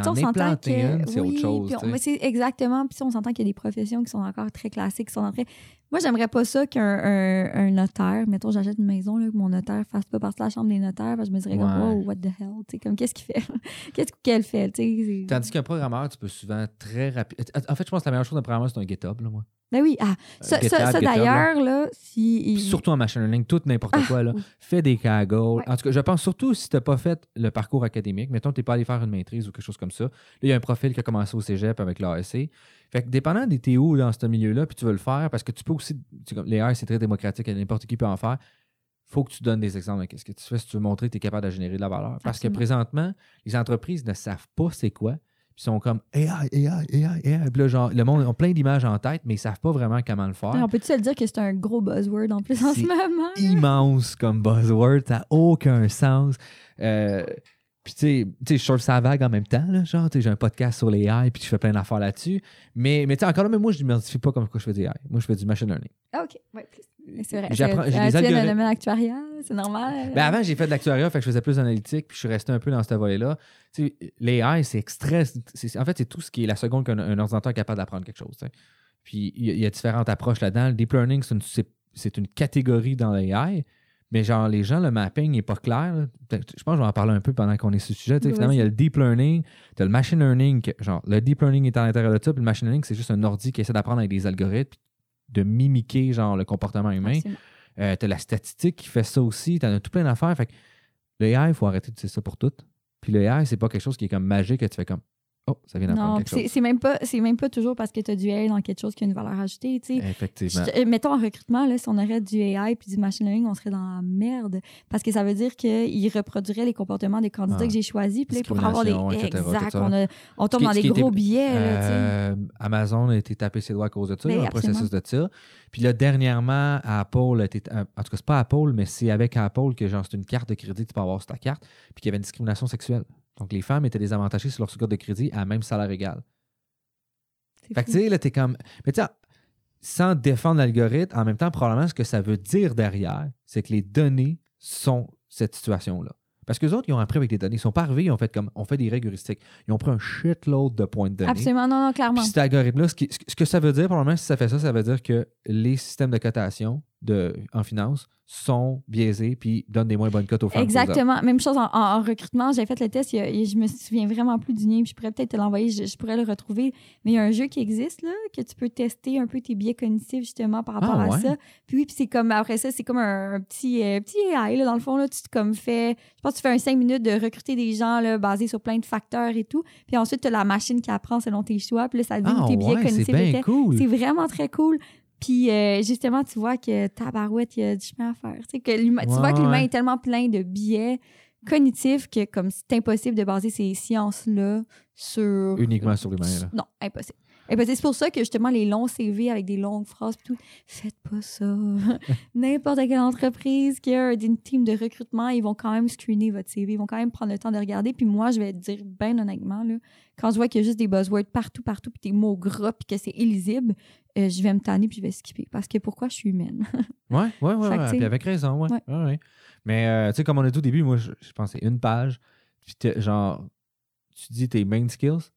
une, c'est oui, autre chose. c'est exactement. Puis on s'entend qu'il y a des professions qui sont encore très classiques, qui sont en train. Moi, j'aimerais pas ça qu'un un, un notaire, mettons, j'achète une maison, là, que mon notaire fasse pas partie de la chambre des notaires, parce que je me dirais, comme, Ouais. wow, what the hell, comme, qu'est-ce qu'il fait? [laughs] qu'est-ce qu'elle fait, Tandis qu'un programmeur, tu peux souvent très rapide. En fait, je pense que la meilleure chose d'un programmeur, c'est un GitHub, là, moi. Ben oui, ah, ça, GitHub, ça, ça, GitHub, d'ailleurs, là, si. Surtout en machine learning, tout n'importe quoi. Là. oui. Fais des cagoles. Ouais. En tout cas, je pense surtout si tu n'as pas fait le parcours académique. Mettons, tu n'es pas allé faire une maîtrise ou quelque chose comme ça. Là, il y a un profil qui a commencé au cégep avec l'ASC. Fait que dépendant des t'es où dans ce milieu-là, puis tu veux le faire, parce que tu peux aussi. tu sais, comme Les AI, c'est très démocratique, n'importe qui peut en faire. faut que tu donnes des exemples de qu'est-ce que tu fais si tu veux montrer que tu es capable de générer de la valeur. Parce que présentement, les entreprises ne savent pas c'est quoi. Puis ils sont comme AI, AI, AI, AI. Puis là, genre, le monde a plein d'images en tête, mais ils savent pas vraiment comment le faire On peut-tu se le dire que c'est un gros buzzword en plus en ce moment? immense comme buzzword, ça n'a aucun sens. Euh, puis, tu sais- je surfe sa vague en même temps, là, genre, tu sais, j'ai un podcast sur les AI, puis je fais plein d'affaires là-dessus. Mais, mais tu sais, encore là, mais moi, je ne m'identifie pas comme quoi je fais des AI. Moi, je fais du machine learning. Ah, OK. Plus. Mais C'est vrai. J'apprends- j'ai des algorithmes. domaine actuarial, c'est normal. Ben, avant, j'ai fait de l'actuariat, fait que je faisais plus d'analytique, puis je suis resté un peu dans ce volet-là. Tu sais, l'AI, c'est extrait. c'est- En fait, c'est tout ce qui est la seconde qu'un un ordinateur est capable d'apprendre quelque chose. Puis il y, a- il y a différentes approches là-dedans. Le deep learning, c'est une, c'est- c'est une catégorie dans l'AI, mais genre, les gens, le mapping n'est pas clair. là. Je pense que je vais en parler un peu pendant qu'on est sur ce sujet. tu. Finalement, il y a le deep learning, tu as le machine learning. que- genre, le deep learning est à l'intérieur de ça, puis le machine learning, c'est juste un ordi qui essaie d'apprendre avec des algorithmes, de mimiquer genre, le comportement humain. Euh, t'as la statistique qui fait ça aussi. T'en as tout plein d'affaires. Fait que le AI, il faut arrêter de dire ça pour tout. Puis le AI, c'est pas quelque chose qui est comme magique que tu fais comme Oh, ça vient d'apprendre quelque c'est chose. c'est même, pas- c'est même pas toujours parce que tu as du AI dans quelque chose qui a une valeur ajoutée. tu sais. Effectivement. Je- euh, mettons en recrutement, là, si on aurait du AI puis du machine learning, on serait dans la merde. Parce que ça veut dire qu'il reproduirait les comportements des candidats Ah. que j'ai choisis. Puis pour avoir des. Exact. On, a- on tombe qui- dans des qui était- gros billets. là. Euh, Amazon a été tapé ses doigts à cause de ça, Ben, un processus de ça. Puis là, dernièrement, Apple, a été- en tout cas, c'est pas Apple, mais c'est avec Apple que genre c'est une carte de crédit que tu peux avoir sur ta carte, puis qu'il y avait une discrimination sexuelle. Donc les femmes étaient désavantagées sur leur carte de crédit à même salaire égal. Fait que tu sais, là, t'es comme. Mais tu sais, sans défendre l'algorithme, en même temps, probablement, ce que ça veut dire derrière, c'est que les données sont cette situation-là. Parce que les autres, ils ont appris avec les données. Ils sont pas arrivés, ils ont fait comme. On fait des règles heuristiques. Ils ont pris un shitload de points de données. Absolument, non, non, clairement. Puis cet algorithme-là, ce que ça veut dire, probablement, si ça fait ça, ça veut dire que les systèmes de cotation de, en finance sont biaisés puis donnent des moins bonnes cotes aux femmes. Exactement. Même chose en, en- en recrutement. J'ai fait le test. il- je me souviens vraiment plus du name. Je pourrais peut-être te l'envoyer. Je, je pourrais le retrouver. Mais il y a un jeu qui existe là, que tu peux tester un peu tes biais cognitifs justement par rapport Ah, à ouais? ça. Puis oui, puis c'est comme après ça, c'est comme un, un petit euh, petit AI là, dans le fond là. Tu te comme fais. Je pense que tu fais un 5 minutes de recruter des gens là, basés sur plein de facteurs et tout. Puis ensuite tu as la machine qui apprend selon tes choix. Puis là, ça dit Ah, tes biais ouais, c'est cognitifs étaient. cool. C'est vraiment très cool. Puis euh, justement, tu vois que tabarouette, il y a du chemin à faire. Tu, sais, que l'humain- tu Ouais, vois que l'humain ouais. est tellement plein de biais cognitifs que comme c'est impossible de baser ces sciences-là sur... Uniquement sur l'humain. là. Non, impossible. Impossible. C'est pour ça que justement, les longs CV avec des longues phrases tout, faites pas ça. [laughs] N'importe quelle entreprise qui a une team de recrutement, ils vont quand même screener votre CV, ils vont quand même prendre le temps de regarder. Puis moi, je vais te dire bien honnêtement, là, quand je vois qu'il y a juste des buzzwords partout, partout, puis des mots gras, puis que c'est illisible, euh, je vais me tanner puis je vais skipper. Parce que pourquoi je suis humaine? [laughs] Ouais, ouais, ouais. Ouais. Puis avec raison, ouais. Ouais. ouais, ouais. Mais euh, tu sais, comme on a dit au début, moi, je, je c'est une page. Puis genre, tu dis tes main skills,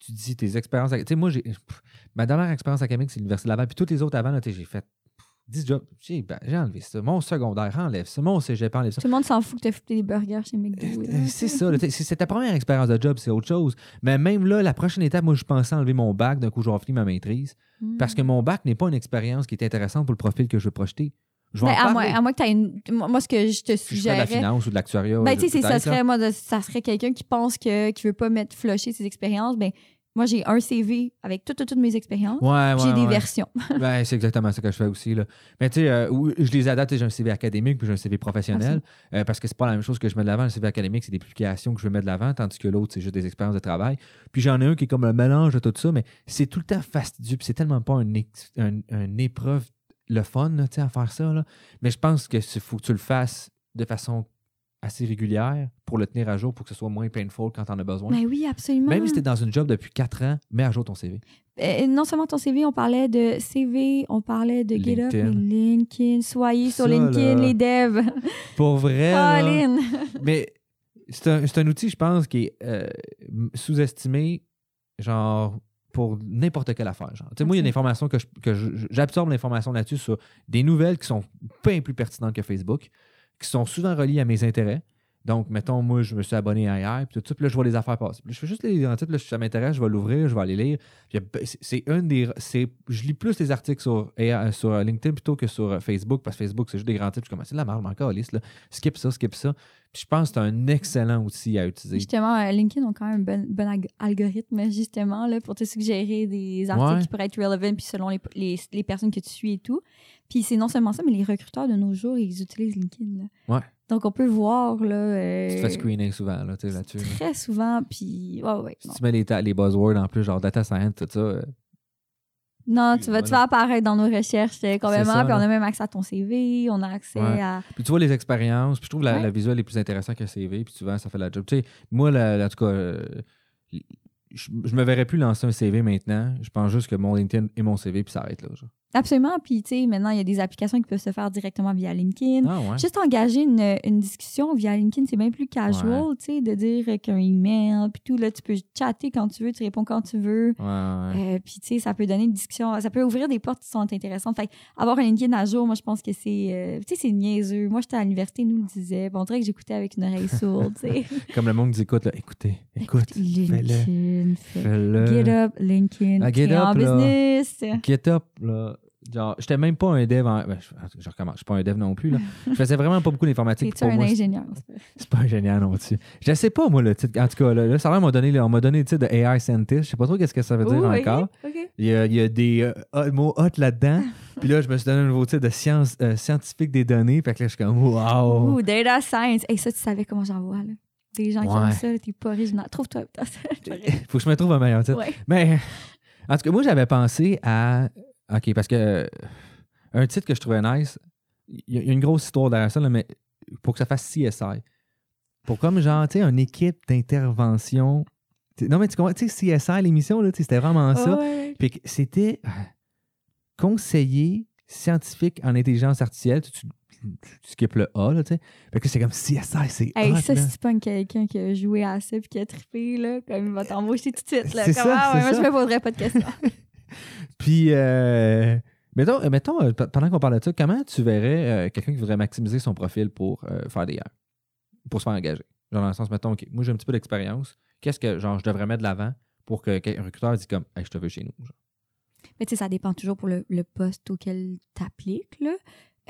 tu dis tes expériences. Tu sais, moi, j'ai. pff, Ma dernière expérience académique, c'est l'Université de Laval. Puis toutes les autres avant, là, j'ai fait pff, 10 jobs. J'ai ben, j'ai enlevé ça. Mon secondaire, enlève ça. Mon cégep, enlève ça. Tout le monde s'en fout que tu as foutu des burgers chez McDo. Euh, là. C'est ça. là, C'est c'est ta première expérience de job, c'est autre chose. Mais même là, la prochaine étape, moi, je pensais enlever mon bac. D'un coup, je vais finir ma maîtrise. Mm. Parce que mon bac n'est pas une expérience qui est intéressante pour le profil que je veux projeter. Je vais Ben, en à, moins, parler. à moins que tu aies une. Moi, moi, ce que je te fais de la finance ou de l'actuariat. Ben, tu sais, ça serait, moi, de- ça serait quelqu'un qui pense que, qui veut pas mettre flusher ses expériences. Ben, moi, j'ai un CV avec toutes, toutes, toutes mes expériences. Ouais, ouais, j'ai des ouais. versions. [laughs] Ben, c'est exactement ça que je fais aussi. Là. Mais tu sais, euh, je les adapte. J'ai un CV académique puis j'ai un CV professionnel. euh, parce que c'est pas la même chose que je mets de l'avant. Le CV académique, c'est des publications que je veux mettre de l'avant, tandis que l'autre, c'est juste des expériences de travail. Puis j'en ai un qui est comme un mélange de tout ça, mais c'est tout le temps fastidieux. Puis c'est tellement pas un, ex- un- un épreuve, le fun, là, à faire ça. Là. Mais je pense que faut que tu le fasses de façon assez régulière pour le tenir à jour, pour que ce soit moins painful quand tu en as besoin. Ben oui, absolument. Même si tu es dans une job depuis 4 ans, mets à jour ton CV. Euh, non seulement ton CV, on parlait de CV, on parlait de GitHub, LinkedIn. LinkedIn. Soyez sur LinkedIn, là. les devs. Pour vrai. là. Mais c'est un, un outil, je pense, qui est euh, sous-estimé, genre, pour n'importe quelle affaire. Genre. Moi, il y a une information que je- que je- je- j'absorbe l'information là-dessus sur des nouvelles qui sont bien plus pertinentes que Facebook, qui sont souvent reliées à mes intérêts. Donc, mettons, moi, je me suis abonné à hier, puis tout ça, puis là, je vois les affaires passer. Puis je fais juste les titre, là, si ça m'intéresse, je vais l'ouvrir, je vais aller lire. Puis, euh, c'est- une des. c'est- Je lis plus les articles sur, AI sur LinkedIn plutôt que sur euh, Facebook, parce que Facebook, c'est juste des grands titres. Je suis comme, c'est de la merde, encore, liste, là. Skip ça, skip ça. Puis, je pense que c'est un excellent outil à utiliser. Justement, euh, LinkedIn ont quand même un bon, bon alg- algorithme, justement, là, pour te suggérer des articles Ouais. qui pourraient être relevant, puis selon les, les, les personnes que tu suis et tout. Puis c'est non seulement ça, mais les recruteurs de nos jours, ils utilisent LinkedIn. Là. Ouais. Donc on peut voir là, euh, Tu te fais screener souvent, là, tu sais, là-dessus. là. très souvent, puis ouais, ouais. Si tu mets les, les buzzwords en plus, genre data science, tout ça. Non, tu vas, tu vas apparaître dans nos recherches complètement, ça, puis on a même accès à ton CV, on a accès Ouais. à... Puis tu vois les expériences, puis je trouve la, Ouais. la visuelle est plus intéressante que CV, puis souvent ça fait la job. Tu sais, moi, la- la- en tout cas, euh, je, je me verrais plus lancer un CV maintenant. Je pense juste que mon LinkedIn et mon CV, puis ça arrête là. genre. Absolument, puis tu sais, maintenant, il y a des applications qui peuvent se faire directement via LinkedIn. Ah ouais. Juste engager une, une discussion via LinkedIn, c'est bien plus casual, tu sais, de dire qu'un email, puis tout, là, tu peux chatter quand tu veux, tu réponds quand tu veux. Ouais. Euh, puis, tu sais, ça peut donner une discussion, ça peut ouvrir des portes qui sont intéressantes. Fait avoir un LinkedIn à jour, moi, je pense que c'est, euh, tu sais, c'est niaiseux. Moi, j'étais à l'université, nous le disait. Bon, on dirait que j'écoutais avec une oreille sourde, tu sais. [laughs] Comme le monde nous écoute, là, écoutez, écoute, fais-le. LinkedIn, fais- fais-le. Get up, LinkedIn, Ah, get en up, là. business. Get up, là. Genre, j'étais même pas un dev en. Ben, je, je recommence, je suis pas un dev non plus, là. Je faisais vraiment pas beaucoup d'informatique. Pour un moi, ingénieur? C'est pas génial non plus. Je sais pas, moi, le titre. En tout cas, là, là, ça m'a donné, on m'a donné le titre de AI Scientist. Je sais pas trop qu'est-ce que ça veut dire encore. Il y a, il y a des euh, mots hot là-dedans. [laughs] Puis là, je me suis donné un nouveau titre de science euh, scientifique des données. Fait que là, je suis comme, wow. Ouh, data science. Et ça, tu savais comment j'en vois, là. Des gens qui Ouais. ont ça, t'es pas original. Trouve-toi. [laughs] [laughs] Faut que je me trouve un meilleur titre. ouais. Mais, en tout cas, moi, j'avais pensé à. OK, parce que euh, un titre que je trouvais nice, il y, a- il y a une grosse histoire derrière ça, là, mais pour que ça fasse CSI. Pour comme, genre, tu sais, une équipe d'intervention. Non, mais tu comprends, tu sais, CSI, l'émission, là, c'était vraiment ça. Ouais. Puis c'était euh, conseiller scientifique en intelligence artificielle. Tu, tu, tu skippes le A, là, tu sais. Fait que c'est comme CSI, c'est Hey, hot, ça, là. si tu pognes quelqu'un qui a joué à ça puis qui a trippé, là, comme il va t'embaucher tout de suite. Là, Comme, ça, ah, ouais, moi, ça. je me poserais pas de questions. [laughs] [laughs] Puis, euh, mettons, euh, mettons euh, pendant qu'on parle de ça, comment tu verrais euh, quelqu'un qui voudrait maximiser son profil pour euh, faire des airs, pour se faire engager? Genre, dans le sens, mettons, OK, moi, j'ai un petit peu d'expérience. Qu'est-ce que, genre, je devrais mettre de l'avant pour que qu'un recruteur dise comme, hey, je te veux chez nous. genre? Mais tu sais, ça dépend toujours pour le, le poste auquel tu appliques. Là.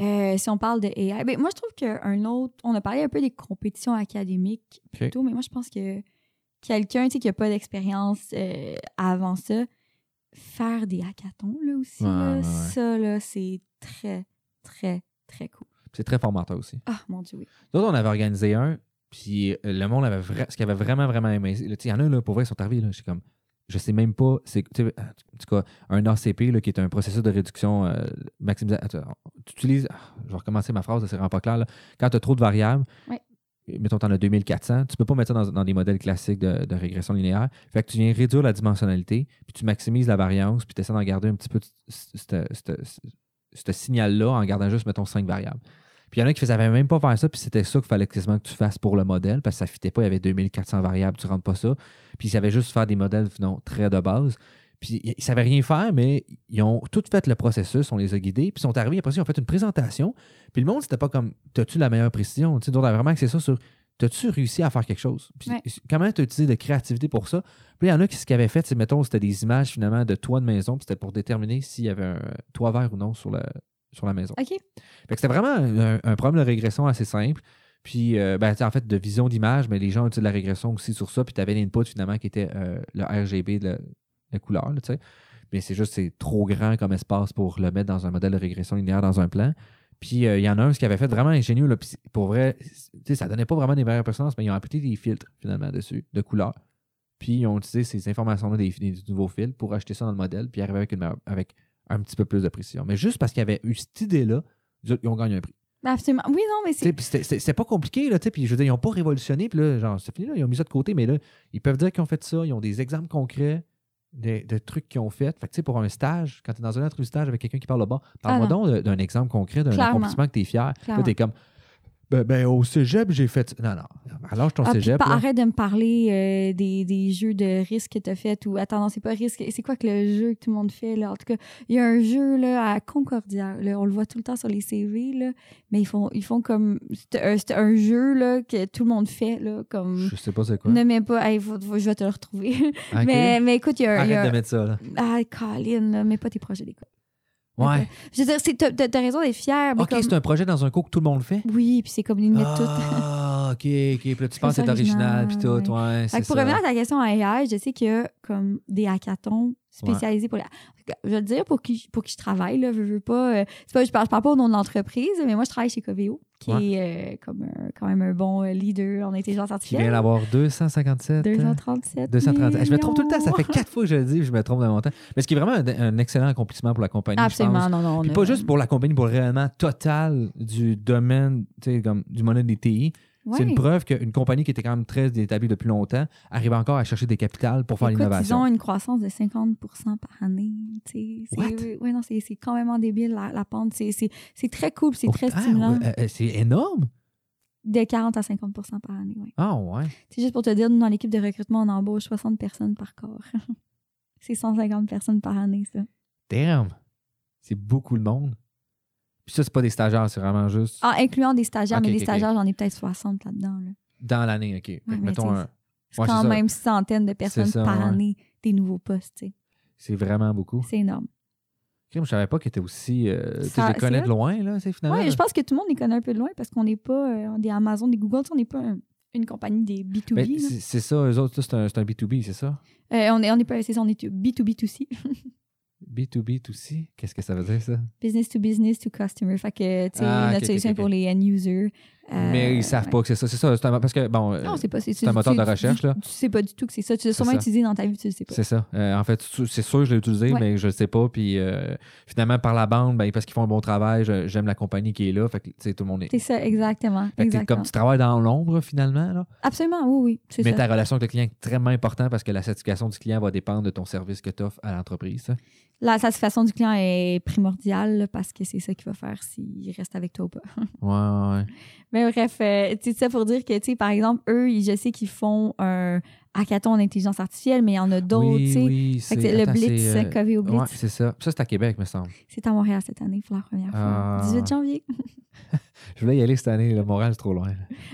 Euh, si on parle de AI, ben, moi, je trouve qu'un autre. On a parlé un peu des compétitions académiques plutôt, mais moi, je pense que quelqu'un tu sais, qui n'a pas d'expérience euh, avant ça, faire des hackathons là aussi, Ouais, là, ouais, ouais. ça, là, c'est très, très, très cool. C'est très formateur aussi. Ah, mon Dieu, oui. D'autres, on avait organisé un, puis le monde avait vra- ce qu'il avait vraiment, vraiment aimé. là, tu sais, Il y en a, là, pour vrai, ils sont arrivés, là, j'étais comme, je sais même pas, c'est, tu sais, en tout cas, un ACP, là, qui est un processus de réduction euh, maximisation. Tu utilises, ah, je vais recommencer ma phrase, c'est vraiment pas clair, là. Quand tu as trop de variables. Mettons, tu en as 2400, tu peux pas mettre ça dans, dans des modèles classiques de, régression linéaire. Fait que tu viens réduire la dimensionnalité, puis tu maximises la variance, puis tu essaies d'en garder un petit peu ce- signal-là en gardant juste, mettons, 5 variables. Puis il y en a qui ne savaient même pas faire ça, puis c'était ça qu'il fallait que tu fasses pour le modèle, parce que ça ne fitait pas, il y avait 2400 variables, tu ne rentres pas ça. Puis ils savaient juste faire des modèles non, très de base. Puis ils ne savaient rien faire, mais ils ont tout fait le processus, on les a guidés, puis ils sont arrivés, après ça, ils ont fait une présentation. Puis le monde, c'était pas comme, t'as-tu la meilleure précision? Tu sais, avaient vraiment axé ça sur, t'as-tu réussi à faire quelque chose? Puis Ouais. comment tu as utilisé de créativité pour ça? Puis il y en a qui, ce qu'ils avaient fait, c'est, mettons, c'était des images finalement de toit de maison, puis c'était pour déterminer s'il y avait un toit vert ou non sur, le, sur la maison. OK. Fait que c'était vraiment un, un problème de régression assez simple. Puis, euh, ben, en fait, de vision d'image, mais les gens utilisent la régression aussi sur ça. Puis, tu avais l'input finalement qui était euh, le RGB de la, couleur, tu sais. Mais c'est juste, c'est trop grand comme espace pour le mettre dans un modèle de régression linéaire dans un plan. Puis, euh, il y en a un, qui avait fait vraiment ingénieux, là, puis pour vrai, tu sais, ça donnait pas vraiment des meilleures performances, mais ils ont appliqué des filtres finalement dessus, de couleur. Puis, ils ont utilisé ces informations-là des, des nouveaux fils pour acheter ça dans le modèle, puis arriver avec, une avec un petit peu plus de précision. Mais juste parce qu'il y avait eu cette idée-là, ils ont- gagné un prix. Ben, absolument. Oui, non, mais c'est. c'était pas compliqué, là, tu sais, puis je veux dire, ils n'ont pas révolutionné, puis là, genre, c'est fini, là, ils ont mis ça de côté, mais là, ils peuvent dire qu'ils ont fait ça, ils ont des exemples concrets de, de trucs qu'ils ont fait. Fait que, tu sais, pour un stage, quand tu es dans un entrevue stage avec quelqu'un qui parle là-bas, parle-moi Ah donc d'un exemple concret, d'un accomplissement que tu es fier. Là, Clairement. tu es comme, Ben, ben, au cégep, j'ai fait. Non, non. Alors, ton Ah, cégep. arrête de me parler euh, des, des jeux de risque que tu as fait ou attends, non, c'est pas risque. C'est quoi que le jeu que tout le monde fait là? En tout cas, il y a un jeu là, à Concordia. là, on le voit tout le temps sur les CV, là, mais ils font, ils font comme. C'est un, c'est un jeu là, que tout le monde fait. Là, comme, Je sais pas c'est quoi. ne mets pas. Hey, faut- faut- je vais te le retrouver. Ok. mais, mais écoute, il y a, il y Arrête a de mettre ça, là. Ah, Colin, là, mets pas tes projets d'école. Ouais. Je veux dire, c'est- t'as t'as raison d'être fier. mais Ok, comme- c'est un projet dans un cours que tout le monde fait? Oui, puis c'est comme une minute toute. Ah, ok, ok. Puis là, tu [laughs] penses que c'est original, puis tout, ouais. Fait c'est que pour ça. revenir à ta question à AI, je sais a comme des hackathons spécialisés pour la. Je le dire pour qui, pour qui je travaille, là. Je veux pas. euh, c'est pas je, parle, je parle pas au nom de l'entreprise, mais moi, je travaille chez Coveo, qui Ouais. est euh, comme un- quand même un bon euh, leader en intelligence Qui artificielle. vient d'avoir 257. 237. 230. Je me trompe tout le temps, ça fait quatre fois que je le dis, je me trompe de mon temps. Mais ce qui est vraiment un, un excellent accomplissement pour la compagnie. je pense. Absolument, non, non. a- pas juste pour la compagnie, pour le rayonnement total du domaine, tu sais, comme du modèle des TI. C'est une preuve qu'une compagnie qui était quand même très établie depuis longtemps arrive encore à chercher des capitales pour faire Écoute, ils l'innovation. ont une croissance de 50% par année. C'est-? Ouais, non, c'est quand même débile, la, la pente. C'est- très cool, c'est Oh, très ah, stimulant. ouais, euh, c'est énorme. De 40 à 50% par année, oui. Ah ouais. C'est juste pour te dire, nous, dans l'équipe de recrutement, on embauche 60 personnes par corps. [laughs] c'est 150 personnes par année, ça. Damn. C'est beaucoup de monde. Puis ça, c'est pas des stagiaires, c'est vraiment juste Ah, incluant des stagiaires, mais des stagiaires, j'en ai peut-être 60 là-dedans. Là. dans l'année, OK. Que mettons, tu un- C'est Ouais, quand même centaines de personnes ça, par ouais. année, des nouveaux postes. tu sais. c'est vraiment beaucoup. C'est énorme. Je savais pas qu'ils étaient aussi. euh, tu Ça- je les connais de loin, là, c'est finalement. Oui, je pense que tout le monde les connaît un peu de loin parce qu'on n'est pas euh, des Amazon, des Google, tu on n'est pas un- une compagnie des B2B. Mais là. c'est ça, eux autres, c'est un, c'est un B2B, c'est ça? Euh, on est, on est pas, c'est ça, on est B2B2C. [laughs] B2B2C? Qu'est-ce que ça veut dire, ça? business to business to customer. Fait que, tu sais, Ah, notre ok, solution ok, pour ok. les end users. euh, Mais ils savent pas que c'est ça. C'est ça, un- parce que, bon, euh, Non, c'est pas. c'est un moteur de recherche, tu- là. Tu sais pas du tout que c'est ça. Tu l'as sûrement utilisé dans ta vie, tu le sais pas. c'est ça. Euh, en fait, c'est sûr que je l'ai utilisé, mais je le sais pas. Puis euh, finalement, par la bande, ben, parce qu'ils font un bon travail, j'aime la compagnie qui est là. Fait que, tout le monde est. C'est ça, exactement. Comme tu travailles dans l'ombre, finalement, là. Absolument, oui, oui. C'est Mais ta relation avec le client est extrêmement importante parce que la satisfaction du client va dépendre de ton service que tu offres à l'entreprise. La satisfaction du client est primordiale parce que c'est ça qui va faire s'il reste avec toi ou pas. Ouais, ouais. [laughs] Mais bref, euh, tu sais, ça pour dire que, tu sais, par exemple, eux, je sais qu'ils font un hackathon en intelligence artificielle, mais il y en a d'autres, Oui, oui, le Blitz, c'est, euh, Coveo Blitz. Ouais, c'est ça. Ça, c'est à Québec, me semble. C'est à Montréal cette année pour la première fois. Ah. 18 janvier. [laughs] [laughs] Je voulais y aller cette année. Là. Montréal, c'est trop loin.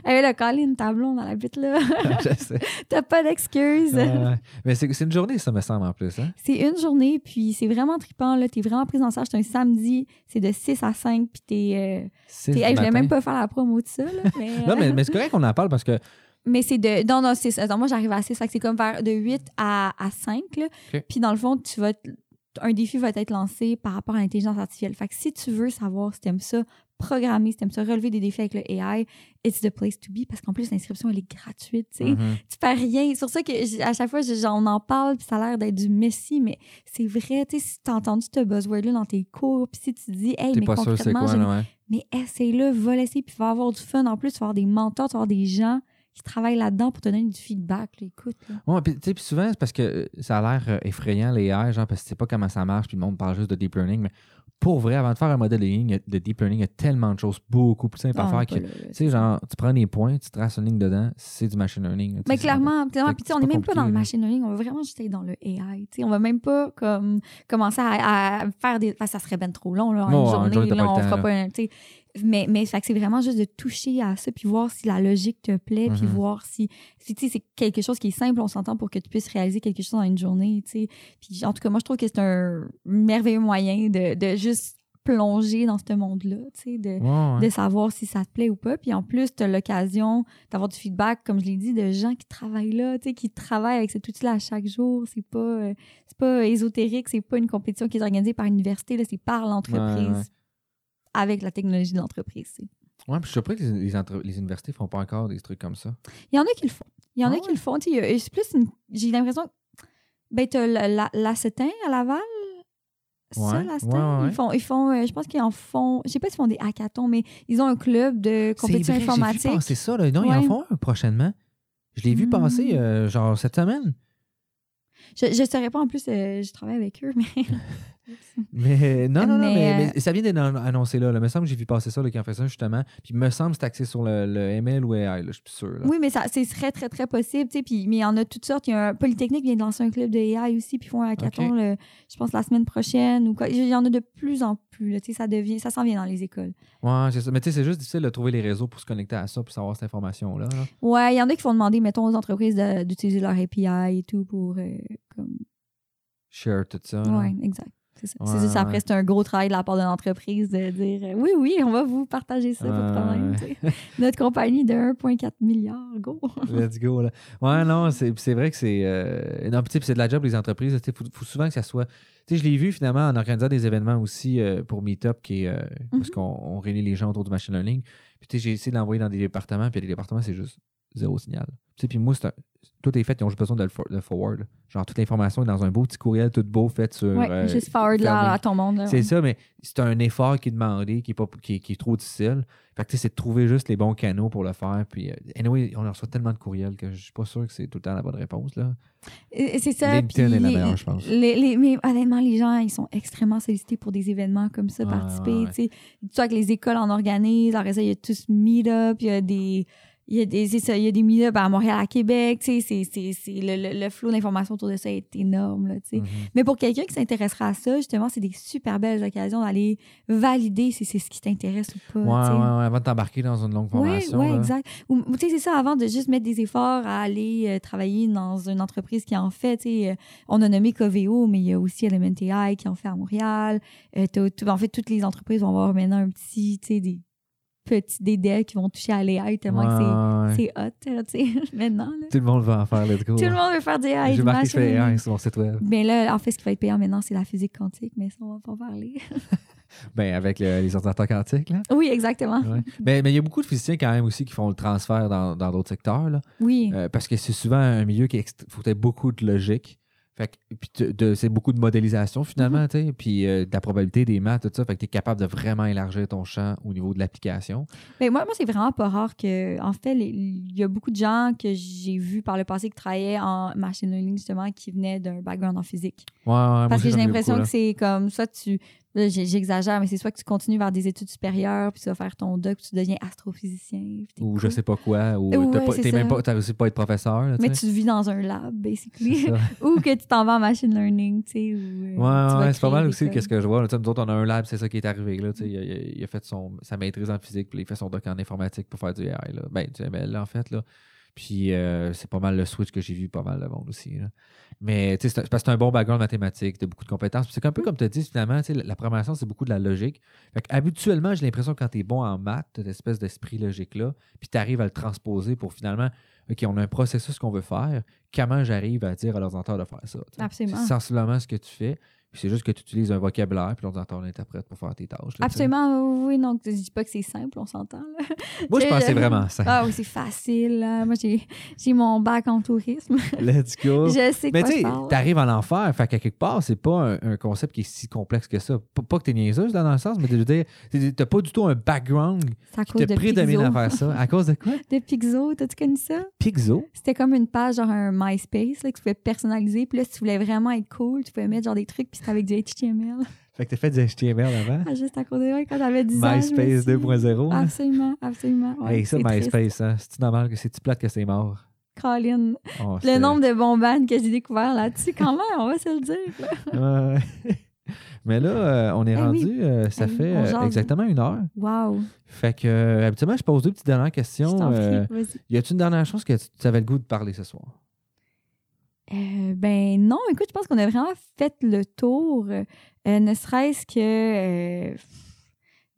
Eh là, Colin, ta blonde dans la bite là. [laughs] Je sais. T'as pas d'excuses. Mais c'est, une journée, ça me semble, en plus. Hein? C'est une journée, puis c'est vraiment trippant. T'es vraiment pris en charge. C'est un samedi, c'est de 6 à 5, puis t'es. euh, t'es- hey, je vais matin. même pas faire la promo de ça. Là, mais, Non, mais, euh, mais c'est correct qu'on en parle parce que. Mais c'est de. Non, non, c'est ça. Moi, j'arrive à 6. Fait que c'est comme vers de 8 à, à 5. Là. Puis dans le fond, tu vas. te- Un défi va être lancé par rapport à l'intelligence artificielle. Fait que si tu veux savoir si t'aimes ça, programmer, si t'aimes ça, relever des défis avec le AI, it's the place to be. Parce qu'en plus, l'inscription, elle est gratuite. tu sais. Mhm. tu fais rien. C'est pour ça que à chaque fois, j'en- on en parle, puis ça a l'air d'être du messie, mais c'est vrai, tu sais, si t'as entendu ce buzzword-là dans tes cours, puis si tu dis, hey, mais pas sûr concrètement, quoi, je- là, ouais. mais essaye-le, va l'essayer, puis va avoir du fun. En plus, tu vas avoir des mentors, tu vas avoir des gens qui travaillent là-dedans pour te donner du feedback. là. Écoute, là. Ouais, puis, tu sais, souvent, c'est parce que euh, ça a l'air euh, effrayant, les AI, genre, parce que tu sais pas comment ça marche, puis le monde parle juste de deep learning. Mais pour vrai, avant de faire un modèle de, deep learning, il y a tellement de choses beaucoup plus simples Ah, à on faire que, tu sais, genre, tu prends des points, tu traces une ligne dedans, c'est du machine learning. Mais clairement, clairement. Puis tu sais, on n'est même pas dans le machine learning, on va vraiment juste être dans le AI. Tu sais, on va même pas comme commencer à, faire des. enfin, ça serait bien trop long, là, une journée. là, on fera pas un. tu sais. Mais, mais c'est vraiment juste de toucher à ça, puis voir si la logique te plaît, puis Mhm. voir si. si tu sais, c'est quelque chose qui est simple, on s'entend pour que tu puisses réaliser quelque chose en une journée. Tu sais. Puis en tout cas, moi, je trouve que c'est un merveilleux moyen de, de juste plonger dans ce monde-là, tu sais, de, ouais. de savoir si ça te plaît ou pas. Puis en plus, tu as l'occasion d'avoir du feedback, comme je l'ai dit, de gens qui travaillent là, tu sais, qui travaillent avec cet outil-là à chaque jour. C'est pas, euh, c'est pas ésotérique, c'est pas une compétition qui est organisée par l'université, là, c'est par l'entreprise Ouais, ouais. Avec la technologie de l'entreprise. Ouais, puis je suis surpris que les, les, entre- les universités font pas encore des trucs comme ça. Il y en a qui le font. Il y en Ah a qui ouais? le font. C'est plus J'ai l'impression. Ben, tu as l'Acetin à Laval? C'est ça, Ouais, ouais, ouais. Ils font, ils font euh, je pense qu'ils en font, je sais pas s'ils font des hackathons, mais ils ont un club de compétition C'est vrai, informatique. passer ça, là. Non, ils en font un prochainement. Je l'ai vu Hmm. passer, euh, genre, cette semaine. Je ne saurais pas en plus, euh, je travaille avec eux, mais [laughs] Mais non, non, non, Mais, euh, mais ça vient d'être annoncé là. Il me semble que j'ai vu passer ça, en fait ça, justement. Puis il me semble que c'est axé sur le, le ML ou AI, là, je suis sûr. là. Oui, mais ça, c'est très, très, très possible. Puis, mais il y en a toutes sortes. Il y a un Polytechnique vient de lancer un club de AI aussi, puis ils font un hackathon, le- je pense, la semaine prochaine. ou quoi. Il y en a de plus en plus. là, ça devient, ça s'en vient dans les écoles. Ouais, c'est ça. Mais tu sais, c'est juste difficile de trouver les réseaux pour se connecter à ça, pour savoir cette information-là. là. Ouais, il y en a qui font demander, mettons, aux entreprises d'utiliser leur API et tout pour. euh, comme... Share tout ça. Ouais, exact. C'est ça. Ouais, juste, après, ouais. c'est un gros travail de la part de l'entreprise de dire euh, oui, oui, on va vous partager ça, pas de Ouais, problème. ouais. [laughs] Notre compagnie de 1,4 milliard, go. Let's go. Là. Ouais, non, c'est vrai que c'est. euh, Non, c'est de la job, les entreprises. Il faut, faut souvent que ça soit. Tu sais, je l'ai vu finalement en organisant des événements aussi euh, pour Meetup, qui est. euh, Parce Mhm. qu'on on réunit les gens autour du machine learning. Puis tu sais, j'ai essayé de l'envoyer dans des départements, puis des départements, c'est juste zéro signal. Tu sais, puis moi, c'est un- tout est fait, ils ont juste besoin de le, for- le forward. Genre, toute l'information est dans un beau petit courriel tout beau fait sur. Ouais, euh, juste forward là, à ton monde. C'est ouais. ça, mais c'est un effort qui est demandé, qui est, pas, qui est, qui est trop difficile. Fait que tu sais, c'est de trouver juste les bons canaux pour le faire. Puis, euh, anyway, on reçoit tellement de courriels que je suis pas sûr que c'est tout le temps la bonne réponse. Là. C'est ça. LinkedIn puis est la meilleure, je pense. les- les- mais honnêtement, les gens, ils sont extrêmement sollicités pour des événements comme ça, participer. ouais, ouais. Tu sais, Toi, que les écoles en organisent, après ça, il y a tous meet-up, il y a des. Il y a des, c'est ça, il y a des meet-up à Montréal, à Québec, tu sais, c'est, c'est, c'est, le, le, le flot d'informations autour de ça est énorme, là, tu sais. Mhm. Mais pour quelqu'un qui s'intéresserait à ça, justement, c'est des super belles occasions d'aller valider si c'est ce qui t'intéresse ou pas, Ouais, ouais, ouais, avant de t'embarquer dans une longue formation. oui, là. exact. Ou, tu sais, c'est ça, avant de juste mettre des efforts à aller euh, travailler dans une entreprise qui en fait, tu sais, euh, on a nommé Coveo, mais il y a aussi Elementai qui en fait à Montréal. Euh, tout- en fait, toutes les entreprises vont avoir maintenant un petit, tu sais, des petits des decks qui vont toucher à l'AI tellement Ouais, que ouais. c'est, hot, là, tu sais, [laughs] maintenant. là. Tout le monde va en faire, let's go. Tout le monde veut faire du AI. J'ai marqué. AI sur mon site web. Mais là, en fait, ce qui va être payant maintenant, c'est la physique quantique, mais ça, on va pas en parler. [laughs] Ben, avec le- les ordinateurs quantiques. Là. oui, exactement. Ouais. Mais mais il y a beaucoup de physiciens quand même aussi qui font le transfert dans dans d'autres secteurs. Là. Oui. Euh, parce que c'est souvent un milieu qui faut beaucoup de logique. Fait que, puis de- de- c'est beaucoup de modélisation finalement, Mm-hmm. tu sais, puis euh, de la probabilité des maths, tout ça. Fait que tu es capable de vraiment élargir ton champ au niveau de l'application. Ben, moi, moi c'est vraiment pas rare que, en fait, il y a beaucoup de gens que j'ai vus par le passé qui travaillaient en machine learning, justement, qui venaient d'un background en physique. Ouais, ouais, Parce que j'ai l'impression que c'est comme, soit tu, là, j'exagère, mais c'est soit que tu continues vers des études supérieures, puis tu vas faire ton doc, puis tu deviens astrophysicien. Ou cool. je sais pas quoi, ou Ouais, t'as pas- même pas, t'as aussi pas être professeur. là, Mais tu vis dans un lab, basically. [laughs] Ou que tu t'en vas en machine learning, tu sais. ou, euh, Ouais, ouais, c'est pas mal aussi qu'est-ce que je vois. Là, nous autres, on a un lab, c'est ça qui est arrivé. Là, il, a, il a- fait son, sa maîtrise en physique, puis il fait son doc en informatique pour faire du AI. Là. Ben, du ML, là, en fait. Là. Puis euh, c'est pas mal le switch que j'ai vu pas mal de monde aussi. là. Mais tu sais, parce que c'est un bon background mathématique, de beaucoup de compétences. Puis C'est un peu comme tu as dit, finalement, la, programmation, c'est beaucoup de la logique. Fait habituellement, j'ai l'impression que quand tu es bon en maths, tu cette espèce d'esprit logique-là, puis tu arrives à le transposer pour finalement, OK, on a un processus qu'on veut faire, comment j'arrive à dire à l'ordinateur de faire ça? Absolument. C'est sensiblement ce que tu fais. C'est juste que tu utilises un vocabulaire, puis l'ordinateur l'interprète pour faire tes tâches. là, tu. Absolument, oui, donc je dis pas que c'est simple, on s'entend. là. [laughs] Moi, je Tu pense que c'est vraiment ça. Ah oui, c'est facile. Moi, j'ai j'ai mon bac en tourisme. [laughs] Let's go. je sais Mais tu je t'arrives à l'enfer, fait qu'à quelque part, c'est pas un, un concept qui est si complexe que ça. Pas, pas que t'es niaiseuse là, dans le sens, mais de dire, t'es- t'as pas du tout un background qui te de prédomine à faire ça. À cause de quoi? [laughs] De Pixo, t'as-tu connu ça? Pixo? C'était comme une page, genre un MySpace, là, que tu pouvais personnaliser. Puis là, si tu voulais vraiment être cool, tu pouvais mettre genre des trucs, puis avec du HTML. Fait que t'as fait du HTML avant? Ah, juste à côté de moi, quand j'avais 10 ans. je me MySpace suis- 2.0. là. Absolument, absolument. Ouais, hey, ça. MySpace, hein? C'est-tu normal que c'est-tu plate que c'est mort? Colin. Oh, Le nombre de bombanes que j'ai découvert là-dessus, quand même, on va se le dire. là. [laughs] Mais là, euh, on est Eh oui. rendu, euh, ça Eh oui, fait euh, jase. exactement une heure. Wow. Fait que, euh, habituellement, je pose deux petites dernières Je questions. t'en prie, vas-y. y a-tu une dernière chose que tu avais le goût de parler ce soir? Euh, ben non, écoute, je pense qu'on a vraiment fait le tour. Euh, ne serait-ce que euh,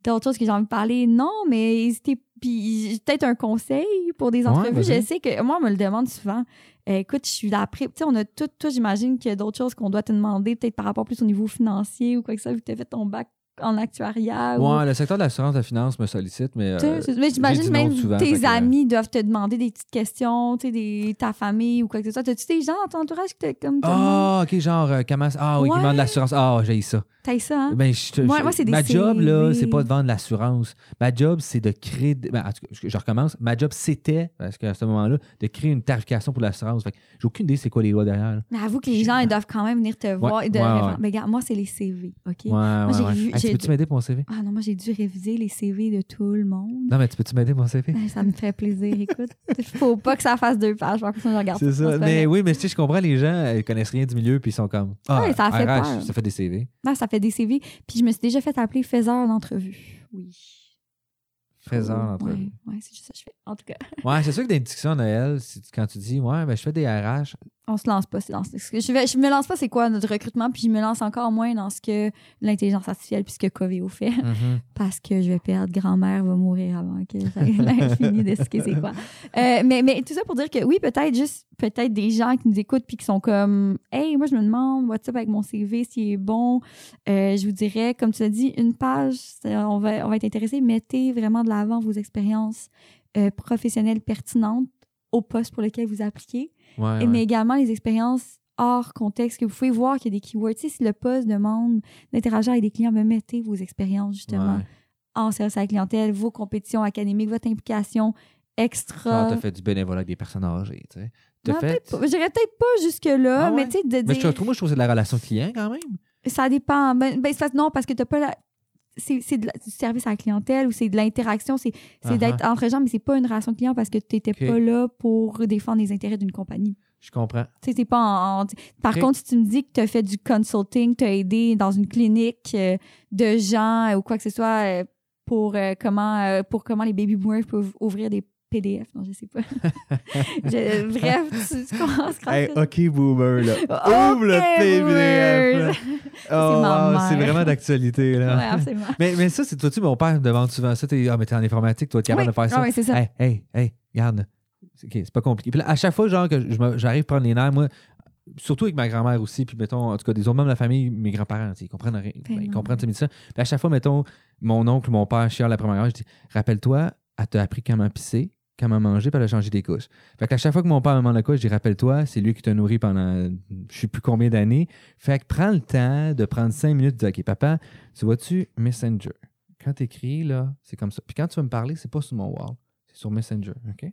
d'autres choses que j'ai envie de parler. Non, mais hésitez. Puis peut-être un conseil pour des entrevues. je sais que moi, on me le demande souvent. Écoute, je suis là après. Tu sais, on a tout. Toi, j'imagine qu'il y a d'autres choses qu'on doit te demander, peut-être par rapport plus au niveau financier ou quoi que ça, vu que tu as fait ton bac en actuariat? ou- Ouais, le secteur de l'assurance, de la finance me sollicite, mais. Euh, mais j'imagine même souvent, tes que- amis doivent te demander des petites questions, tu sais, des, ta famille ou quoi que ce soit. T'as-tu des gens dans ton entourage qui te, comme? Ah, ok, genre, euh, comment. Ah, oui, qui Ouais. demande de l'assurance. Ah, j'ai ça. T'as ça, hein? Ben, je Moi- c'est des ma job, là, c'est pas de vendre l'assurance. Ma job, c'est de créer. ben, en tout cas, je, recommence. Ma job, c'était, parce qu'à ce moment-là, de créer une tarification pour l'assurance. Fait que J'ai aucune idée c'est quoi les lois derrière. là. Mais avoue que les gens, ils doivent quand même venir te voir. et de ouais, Mais regarde, moi, c'est les CV, OK? J'ai vu- j'ai- peux-tu m'aider pour mon CV? Ah non, moi, j'ai dû réviser les CV de tout le monde. Non, mais tu peux-tu m'aider pour mon CV? Ben, Ça me fait plaisir, écoute. [laughs] Faut pas que ça fasse deux pages. Par contre, je regarde C'est ça. Mais oui, mais tu sais, je comprends les gens, ils connaissent rien du milieu, puis ils sont comme. Ah, Ouais, ça fait RH, peur. ça fait des CV. Non, ça fait des CV. Puis je me suis déjà fait appeler faiseur d'entrevue. Oui. Faiseur d'entrevue. Ouais, c'est juste ça que je fais. En tout cas, Ouais, c'est sûr que dans une discussion à Noël, quand tu dis, ouais, ben, je fais des RH, on se lance pas. c'est dans ce- Je, vais, je me lance pas c'est quoi notre recrutement, puis je me lance encore moins dans ce que l'intelligence artificielle, puis ce que Coveo fait. mhm. [laughs] parce que je vais perdre grand-mère va mourir avant que j'aie [laughs] fini de ce que c'est quoi. Euh, mais, mais tout ça pour dire que oui, peut-être juste peut-être des gens qui nous écoutent puis qui sont comme Hey, moi je me demande WhatsApp avec mon CV s'il est bon? Euh, je vous dirais, comme tu l'as dit, une page, on va, on va être intéressé. Mettez vraiment de l'avant vos expériences euh, professionnelles pertinentes au poste pour lequel vous appliquez. Ouais, Mais également les expériences hors contexte, que vous pouvez voir qu'il y a des keywords. Tu sais, si le poste demande d'interagir avec des clients, ben, mettez vos expériences justement en service à la clientèle, vos compétitions académiques, votre implication extra. t'as fait du bénévolat avec des personnes âgées, tu sais. Non, fait? peut-être pas. Je dirais peut-être pas jusque-là, Ah ouais? mais tu sais, de Mais je dire. trouve, moi, je trouve que c'est de la relation client quand même. Ça dépend. Ben, ben, non, parce que t'as pas la. C'est du service à la clientèle ou c'est de l'interaction, c'est Ah d'être entre gens, mais c'est pas une relation client parce que tu n'étais pas là pour défendre les intérêts d'une compagnie. Je comprends. Tu sais, c'est pas en. en- Par contre, si tu me dis que tu as fait du consulting, tu as aidé dans une clinique euh, de gens euh, ou quoi que ce soit euh, pour, comment, pour comment les baby boomers peuvent ouvrir des PDF. Non, je sais pas. [laughs] Je- bref, tu, tu commences quand Hey, OK, boomer, là. Ouvre le PDF. [laughs] Oh, wow, c'est vraiment d'actualité, là. Ouais, absolument. mais, mais ça, c'est toi-tu, mon père me demande souvent ça. T'es, ah, mais t'es en informatique, toi, t'es capable Oui, de faire ça. ah ouais, c'est ça. Hey, hey, hey, regarde. C'est, OK, c'est pas compliqué. Puis là, à chaque fois, genre, que j'arrive à prendre les nerfs, moi, surtout avec ma grand-mère aussi, puis mettons, en tout cas, des autres membres de la famille, mes grands-parents, tu ils comprennent rien. Ben, ils non. comprennent ça, ça. Puis à chaque fois, mettons, mon oncle mon père chiale la première heure, je dis, rappelle-toi, elle t'a appris comment pisser, comment manger, puis elle a changé des couches. Fait qu'à chaque fois que mon père me demande de quoi, je dis, rappelle-toi, c'est lui qui t'a nourri pendant je sais plus combien d'années. Fait que prends le temps de prendre cinq minutes de dire, OK, papa, tu vois-tu Messenger? Quand t'écris, là, c'est comme ça. Puis quand tu vas me parler, c'est pas sur mon wall, c'est sur Messenger, OK?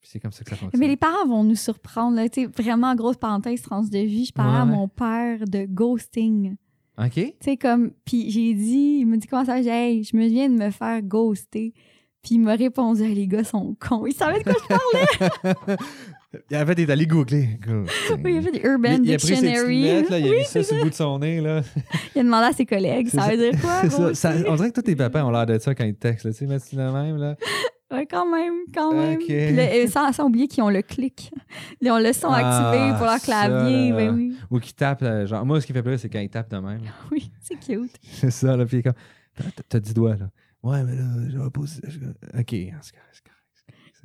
Puis c'est comme ça que ça fonctionne. Mais les parents vont nous surprendre. Là, Tu sais, vraiment, grosse parenthèse, tranche de vie. Je parlais à Ouais. mon père de ghosting. OK? Tu sais, comme, puis j'ai dit, il m'a dit comment ça, j'ai hey, je me viens de me faire ghoster. Puis il m'a répondu, Hey, les gars sont cons. Il savait de quoi je parlais. [laughs] il avait des allé googler. [laughs] Oui, il a fait des Urban il, il a pris ses petites Dictionary. lunettes, là, il a Oui, mis ça c'est sur le bout de son nez. Là. [laughs] Il a demandé à ses collègues, C'est ça veut dire quoi? C'est ça, ghoster? ça- on dirait que tous tes papas ont l'air de ça quand ils textent. Là, tu sais, mettre le même. Là. Ouais, quand même, quand même. Ok. Puis là, euh, sans, sans oublier qu'ils ont le clic. Ils ont le son Ah, activé pour leur clavier. Ben oui. Ou qu'ils tapent. euh, genre, moi, ce qui fait plaisir, c'est quand ils tapent de même. Oui, c'est cute. C'est ça, là. Puis il est comme. T'as- T'as 10 doigts, là. Ouais, mais là, je- OK, c'est correct,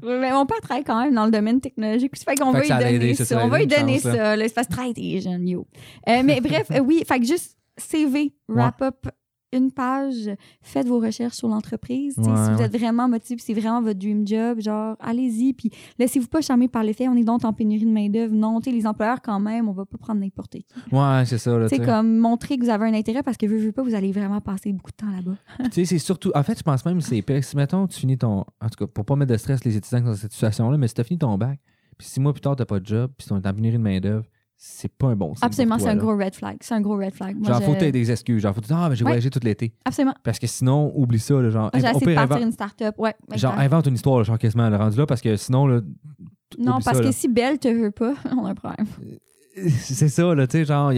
Mais mon père travaille quand même dans le domaine technologique. Ça fait qu'on va lui donner ça, On va lui donner chance, ça. Que travaille des jeunes, yo. Euh, mais bref, euh, oui, fait que juste CV, wrap-up, une page, faites vos recherches sur l'entreprise. Ouais, si vous ouais. êtes vraiment motivé, c'est vraiment votre dream job, genre, allez-y, puis laissez-vous pas charmer par l'effet, on est donc en pénurie de main-d'œuvre. Non, tu les employeurs, quand même, on va pas prendre n'importe qui. Ouais, c'est ça, sais. comme montrer que vous avez un intérêt parce que, veux, veux pas, vous allez vraiment passer beaucoup de temps là-bas. [laughs] Tu sais, c'est surtout. En fait, je pense même que c'est. Si, mettons, tu finis ton. En tout cas, pour pas mettre de stress les étudiants dans cette situation-là, mais si tu as fini ton bac, puis six mois plus tard, tu pas de job, puis tu es en pénurie de main-d'œuvre, c'est pas un bon signe. Absolument, c'est un gros red flag. C'est un gros red flag. Moi, Genre, je- faut que des excuses. Genre, faut dire, ah, mais j'ai Ouais. voyagé tout l'été. Absolument. Parce que sinon, oublie ça. Là, genre, J'ai essayé de partir une start-up. Ouais, genre, invente une histoire, là, genre, quasiment, le rendu là, parce que sinon, là, Non, parce ça, que là. si Belle te veut pas, [laughs] on a un problème. [laughs] C'est ça, là, tu sais, genre,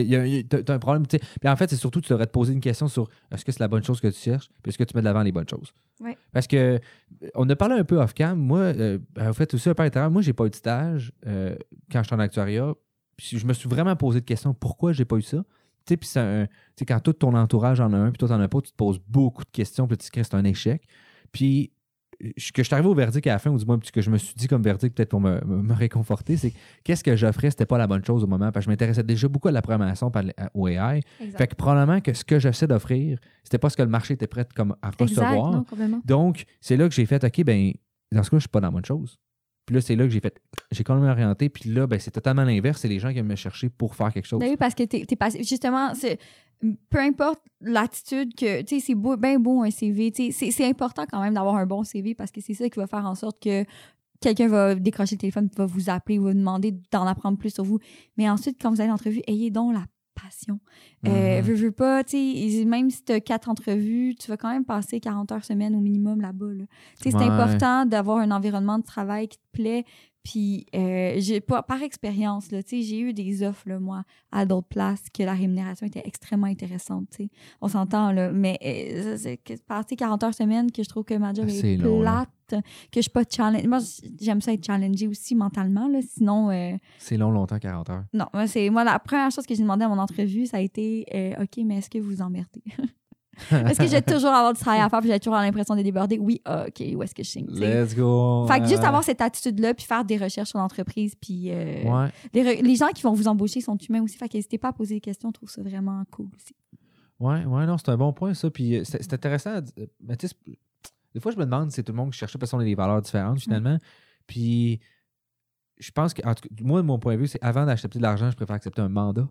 t'as un problème, tu sais. Puis en fait, c'est surtout, tu devrais te poser une question sur est-ce que c'est la bonne chose que tu cherches, puis est-ce que tu mets de l'avant les bonnes choses? Ouais. Parce que, euh, on a parlé un peu off-cam. Moi, euh, en fait, aussi un peu à l'intérieur, moi, j'ai pas eu de stage euh, quand j'étais en actuariat. Puis je me suis vraiment posé de questions pourquoi j'ai pas eu ça? Tu sais, puis quand tout ton entourage en a un, puis toi, t'en as pas, tu te poses beaucoup de questions, puis tu te c'est un échec. Puis je- que je suis arrivé au verdict à la fin, ou du moins que je me suis dit comme verdict, peut-être pour me, me- me réconforter, c'est que qu'est-ce que j'offrais, c'était pas la bonne chose au moment, parce que je m'intéressais déjà beaucoup à la programmation, par, au AI. Exact. Fait que probablement que ce que j'essaie d'offrir, c'était pas ce que le marché était prêt comme à Exact, recevoir. non. Donc, c'est là que j'ai fait, OK, ben, dans ce cas, je suis pas dans la bonne chose. Puis là, c'est là que j'ai fait, j'ai quand même orienté. Puis là, ben, c'est totalement l'inverse. C'est les gens qui viennent me chercher pour faire quelque chose. Ben oui, parce que t'es, t'es passé. Justement, peu importe l'attitude que. Tu sais, c'est beau, bien beau un CV. C'est, important quand même d'avoir un bon CV parce que c'est ça qui va faire en sorte que quelqu'un va décrocher le téléphone, va vous appeler, va vous demander d'en apprendre plus sur vous. Mais ensuite, quand vous allez en entrevue, ayez donc la passion. Euh, Mhm. veux, veux pas, tu sais, même si tu as quatre entrevues, tu vas quand même passer 40 heures semaine au minimum là-bas. Là. Tu sais, C'est important d'avoir un environnement de travail qui te plaît. Puis, euh, j'ai pas, par expérience, là, j'ai eu des offres, là, moi, à d'autres places que la rémunération était extrêmement intéressante. On s'entend, là. Mais euh, c'est passer 40 heures semaine, que je trouve que ma job est, là. plate, que je suis pas challenge. Moi, j'aime ça être challengée aussi mentalement, là. Sinon, euh, C'est long, longtemps, 40 heures. non, c'est moi la première chose que j'ai demandé à mon entrevue, ça a été OK, mais est-ce que vous vous emmerdez [laughs] Est-ce que j'ai toujours avoir du travail à faire puis j'ai toujours l'impression de déborder? Oui, ah, OK, où est-ce que je signe? Let's go. Fait que juste Euh, avoir cette attitude-là, puis faire des recherches sur l'entreprise, puis euh, Ouais. les, re- les gens qui vont vous embaucher sont humains aussi, fait qu'hésitez pas à poser des questions, on trouve ça vraiment cool aussi. Ouais, ouais, non, c'est un bon point, ça. Puis euh, c'est c'est intéressant. euh, mais tu sais, des fois, je me demande si c'est tout le monde qui cherche parce qu'on a des valeurs différentes, finalement. Puis je pense que, en tout cas, moi, de mon point de vue, c'est avant d'accepter de l'argent, je préfère accepter un mandat.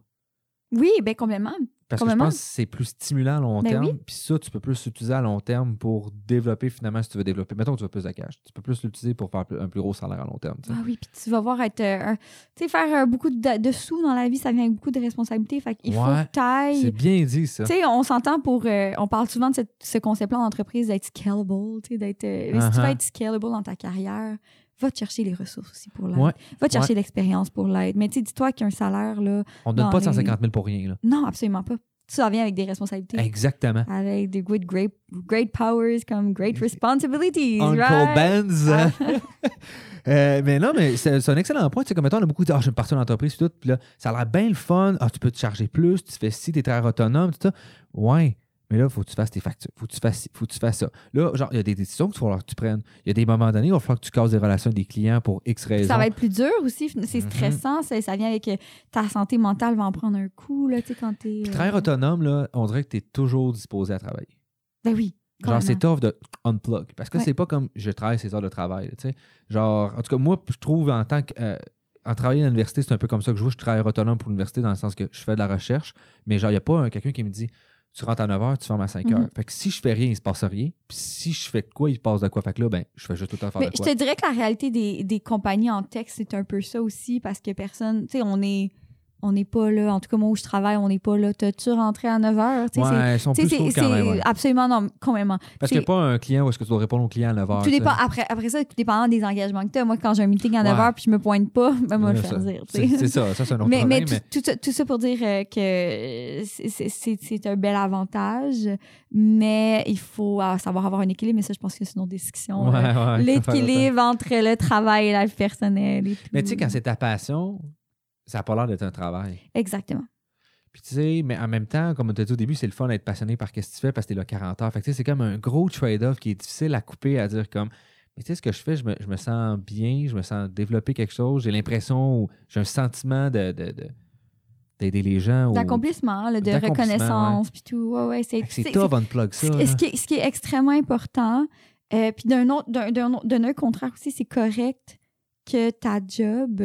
Oui, ben complètement. Parce que je pense que c'est plus stimulant à long Ben terme. oui. Puis ça, tu peux plus l'utiliser à long terme pour développer finalement si tu veux développer. Mettons que tu veux plus de cash. Tu peux plus l'utiliser pour faire un plus gros salaire à long terme. Ah oui, puis tu vas voir être. euh, tu sais, faire euh, beaucoup de, de sous dans la vie, ça vient avec beaucoup de responsabilités. Fait qu'il faut que t'ailles- C'est bien dit, ça. Tu sais, on s'entend pour. euh, on parle souvent de cette- ce concept-là en entreprise d'être scalable. tu sais, d'être, mais Si tu veux Uh-huh. être scalable dans ta carrière, va te chercher les ressources aussi pour l'aide. Ouais, Va te chercher l'expérience pour l'aide. Mais tu sais, dis-toi qu'un salaire, là. On ne donne pas de les- 150 000 pour rien. Là. Non, absolument pas. Ça vient avec des responsabilités. Exactement. Avec des good, great, great powers comme great responsibilities. Uncle right? Benz. Ah. [laughs] [laughs] Euh, mais non, mais c'est un excellent point. Tu sais, comme mettons, on a beaucoup dit, ah, je vais me partir d'entreprise, tout. Puis là, ça a l'air bien le fun. Ah, tu peux te charger plus, tu fais ci, t'es très autonome, tout ça. Ouais. Mais là, il faut que tu fasses tes factures. faut que tu fasses faut que tu fasses ça. Là, genre, il y a des décisions qu'il va falloir que tu prennes. Il y a des moments donnés, il va falloir que tu casses des relations avec des clients pour X raisons. Ça va être plus dur aussi. C'est Mhm. stressant. ça, ça vient avec euh, ta santé mentale va en prendre un coup, là, tu sais, quand t'es. Euh, autonome, là, on dirait que tu es toujours disposé à travailler. Ben oui. Genre, c'est tough de unplug. Parce que Ouais. c'est pas comme je travaille ces heures de travail. tu sais. Genre, en tout cas, moi, je trouve en tant que. euh, en travaillant à l'université, c'est un peu comme ça que je vois. Je travaille autonome pour l'université dans le sens que je fais de la recherche, mais genre, il n'y a pas un- quelqu'un qui me dit tu rentres à 9 h, tu fermes à 5 h. Mhm. Fait que si je fais rien, il se passe rien. Puis si je fais de quoi, il se passe de quoi. Fait que là, ben, je fais juste tout le temps faire Mais de je quoi. te dirais que la réalité des, des compagnies en tech, c'est un peu ça aussi, parce que personne, tu sais, on est, on n'est pas là, en tout cas, moi où je travaille, on n'est pas là. T'as-tu rentré à 9 h? Ouais, ils sont plus quand même. ouais. absolument non, complètement. Parce qu'il n'y a pas un client où est-ce que tu dois répondre au client à 9 h. Tout dépend, après, après ça, tout dépendant des engagements que tu as. Moi, quand j'ai un meeting à 9 Ouais. h puis je me pointe pas, [laughs] ben, moi, le ça, faire dire. C'est ça, ça c'est un autre Mais, mais problème. tout, tout ça, tout ça pour dire euh, que c'est- un bel avantage, mais il faut euh, savoir avoir un équilibre. Mais ça, je pense que c'est une autre discussion. Ouais, euh, ouais. [laughs] L'équilibre entre le travail et la vie personnelle. Et Mais tu sais, quand c'est ta passion, ça n'a pas l'air d'être un travail. Exactement. Puis tu sais, mais en même temps, comme on t'a dit au début, c'est le fun d'être passionné par ce que tu fais parce que t'es là 40 heures. Fait que tu sais, c'est comme un gros trade-off qui est difficile à couper, à dire comme, mais tu sais, ce que je fais, je me, je me sens bien, je me sens développer quelque chose, j'ai l'impression, j'ai un sentiment de, de- de- d'aider les gens. D'accomplissement, de reconnaissance, puis tout. Ouais, ouais, c'est tough, unplug Ce, ça. ce qui est, ce qui est extrêmement important, euh, puis d'un autre, d'un, d'un autre- d'un autre contraire aussi, c'est correct que ta job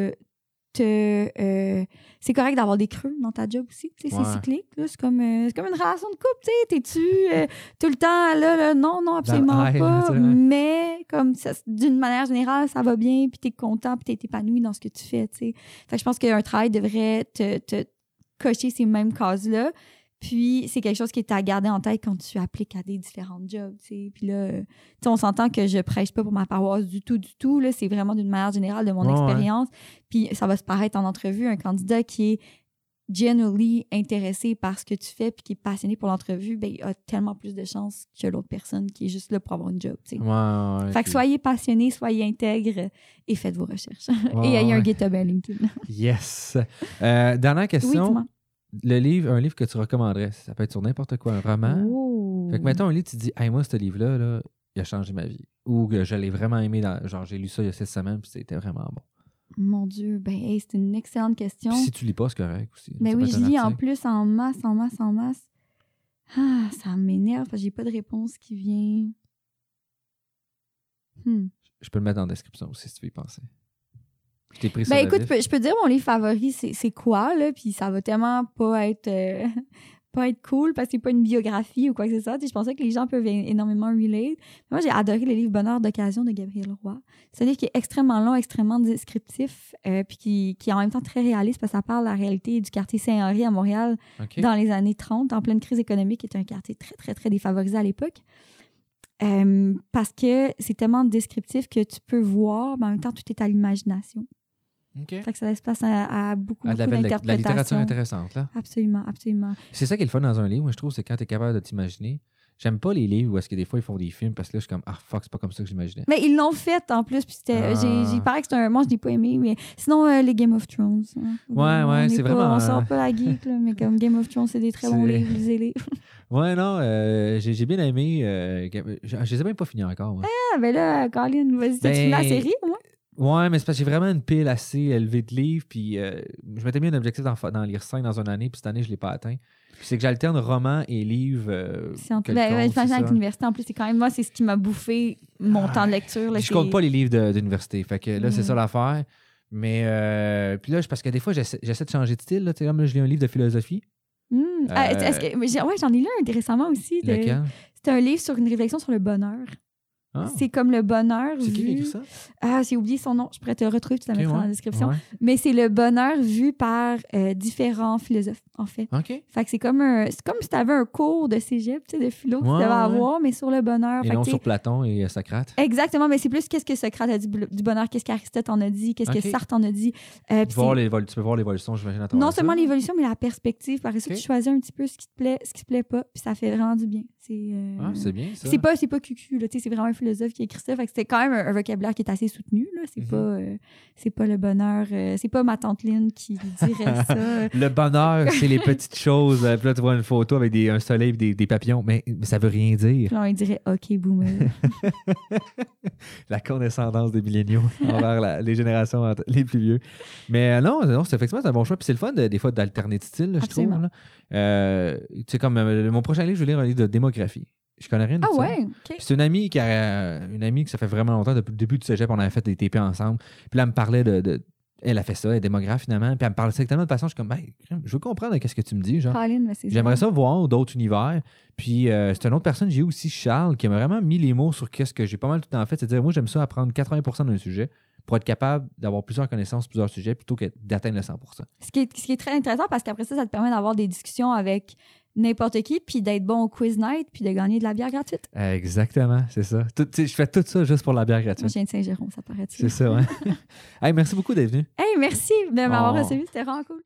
te. euh, c'est correct d'avoir des creux dans ta job aussi. Ouais. C'est cyclique. C'est comme, euh, c'est comme une relation de couple. T'es-tu euh, tout le temps là, là? Non, non, absolument pas. ouais. Mais comme d'une manière générale, ça va bien, puis t'es content, puis t'es épanoui dans ce que tu fais. tu sais. Fait que je pense qu'un travail devrait te, te cocher ces mêmes cases-là. Puis c'est quelque chose qui est à garder en tête quand tu appliques à des différents jobs. Puis là, on s'entend que je prêche pas pour ma paroisse du tout, du tout. Là, c'est vraiment d'une manière générale de mon ouais. expérience. Puis ça va se paraître en entrevue, un candidat qui est genuinely intéressé par ce que tu fais puis qui est passionné pour l'entrevue, ben, il a tellement plus de chances que l'autre personne qui est juste là pour avoir une job. Ouais, Fait que soyez passionné, soyez intègre et faites vos recherches. [laughs] Et ayez un. GitHub à LinkedIn. Yes. Euh, dernière question. Le livre, un livre que tu recommanderais, ça peut être sur n'importe quoi, un roman. Fait que mettons un livre, tu te dis, hey, moi, ce livre-là, là, il a changé ma vie. Ou que je l'ai vraiment aimé. Dans, genre, j'ai lu ça il y a cette semaines, puis c'était vraiment bon. Mon Dieu, ben, hey, c'est une excellente question. Puis si tu lis pas, c'est correct aussi. Ben Ça oui, je lis en plus en masse, en masse, en masse. Ah, ça m'énerve parce que j'ai pas de réponse qui vient. Hmm. Je peux le mettre la description aussi si tu veux y penser. Je t'ai pris sur Ben écoute, je peux- dire mon livre favori, c'est quoi, là, puis ça va tellement pas être, euh, [laughs] pas être cool parce que c'est pas une biographie ou quoi que ce soit. Tu sais, Je pensais que les gens peuvent énormément relate. Moi, j'ai adoré le livre Bonheur d'occasion de Gabriel Roy. C'est un livre qui est extrêmement long, extrêmement descriptif, euh, puis qui, qui est en même temps très réaliste parce que ça parle de la réalité du quartier Saint-Henri à Montréal dans les années 30, en pleine crise économique, qui était un quartier très, très, très défavorisé à l'époque. Euh, parce que c'est tellement descriptif que tu peux voir, mais en même temps, tout est à l'imagination. OK. Fait que ça laisse place à, à beaucoup, Ah, de la, beaucoup de la littérature intéressante, là. Absolument, absolument. C'est ça qui est le fun dans un livre, moi, je trouve, c'est quand tu es capable de t'imaginer. J'aime pas les livres où est-ce que des fois ils font des films parce que là, je suis comme, ah fuck, c'est pas comme ça que j'imaginais. Mais ils l'ont fait en plus, puis c'était, Ah. j'ai, paraît que c'est un. Moi, je l'ai pas aimé, mais sinon, euh, les Game of Thrones. hein. Ouais, On ouais, est c'est vraiment, On sort pas la geek, là, mais comme Game of Thrones, c'est des très bons livres, lisez-les. [laughs] Ouais, non, euh, j'ai bien aimé. euh, je, je les ai même pas finis encore. moi. ah, ben là, Colin, vas-y, Ben, fini la série, moins? Ouais, mais c'est parce que j'ai vraiment une pile assez élevée de livres. Puis euh, je m'étais mis un objectif d'en lire 5 dans une année, puis cette année, je l'ai pas atteint. Puis c'est que j'alterne roman et livre. euh, C'est en- quelconque, ben, avec l'université, en plus, c'est quand même. Moi, c'est ce qui m'a bouffé mon temps de lecture. Là, Je compte pas les livres de- d'université. Fait que là, c'est Mm. ça l'affaire. Mais euh, puis là, parce que des fois, j'essaie j'essaie de changer de style. Là, Tu sais, comme là, je lis un livre de philosophie. Ah, Euh, que- ouais, j'en ai lu un récemment aussi. de- C'est un livre sur une réflexion sur le bonheur. Ah, C'est comme le bonheur C'est qui qui a écrit ça? Ah, j'ai oublié son nom. Je pourrais te le retrouver, tu la Ok, mettras dans la description. ouais. Mais c'est le bonheur vu par euh, différents philosophes, en fait. OK. Fait que c'est comme un, c'est comme si tu avais un cours de cégep, tu sais, de philo que tu devais avoir, mais sur le bonheur. Et Fait non tu sur Platon et euh, Socrate. Exactement, mais c'est plus qu'est-ce que Socrate a dit du bonheur, qu'est-ce qu'Aristote en a dit, qu'est-ce que Sartre en a dit. Euh, puis Voir tu peux voir l'évolution, j'imagine, non seulement l'évolution, mais la perspective. Par Ok. tu choisis un petit peu ce qui te plaît, ce qui te plaît pas, puis ça fait vraiment du bien. C'est euh, Ah, c'est bien, ça. c'est pas c'est pas cucu là, tu sais, c'est vraiment un philosophe qui a écrit ça. Fait que c'est quand même un, un vocabulaire qui est assez soutenu là. C'est Mhm. pas euh, c'est pas le bonheur, euh, c'est pas ma tante Lynn qui dirait ça. [laughs] Le bonheur, c'est les petites [laughs] choses. Puis là, tu vois une photo avec des, un soleil et des, des papillons. Mais, mais ça veut rien dire. Puis là, on dirait OK boomer. [laughs] La condescendance des milléniaux envers la- les générations les plus vieux. Mais non, non c'est effectivement un bon choix. Puis c'est le fun, de- des fois, d'alterner de style, je trouve. Là. Euh, tu sais, comme euh, mon prochain livre, je vais lire un livre de démographie. Je connais rien de ah ça. ouais, c'est une amie qui a une amie que ça fait vraiment longtemps, depuis le début du cégep, on avait fait des TP ensemble. Puis là, elle me parlait de. de- elle a fait ça, elle est démographe finalement. Puis elle me parlait avec tellement de passion, je suis comme, ben, je veux comprendre qu'est-ce que tu me dis, genre. J'aimerais ça voir d'autres univers. Puis euh, c'est une autre personne, j'ai eu aussi Charles, qui m'a vraiment mis les mots sur qu'est-ce que j'ai pas mal tout le temps fait. C'est-à-dire, moi, j'aime ça apprendre 80% d'un sujet pour être capable d'avoir plusieurs connaissances, plusieurs sujets, plutôt que d'atteindre le 100 Ce qui, est, ce qui est très intéressant parce qu'après ça, ça te permet d'avoir des discussions avec n'importe qui, puis d'être bon au quiz night, puis de gagner de la bière gratuite. Exactement, c'est ça. Tout- je fais tout ça juste pour la bière Moi, gratuite. je viens de Saint-Jérôme, ça paraît-tu? C'est ça, ouais. [laughs] hey, merci beaucoup d'être venu. Hey, merci de m'avoir Oh. reçu, c'était vraiment cool.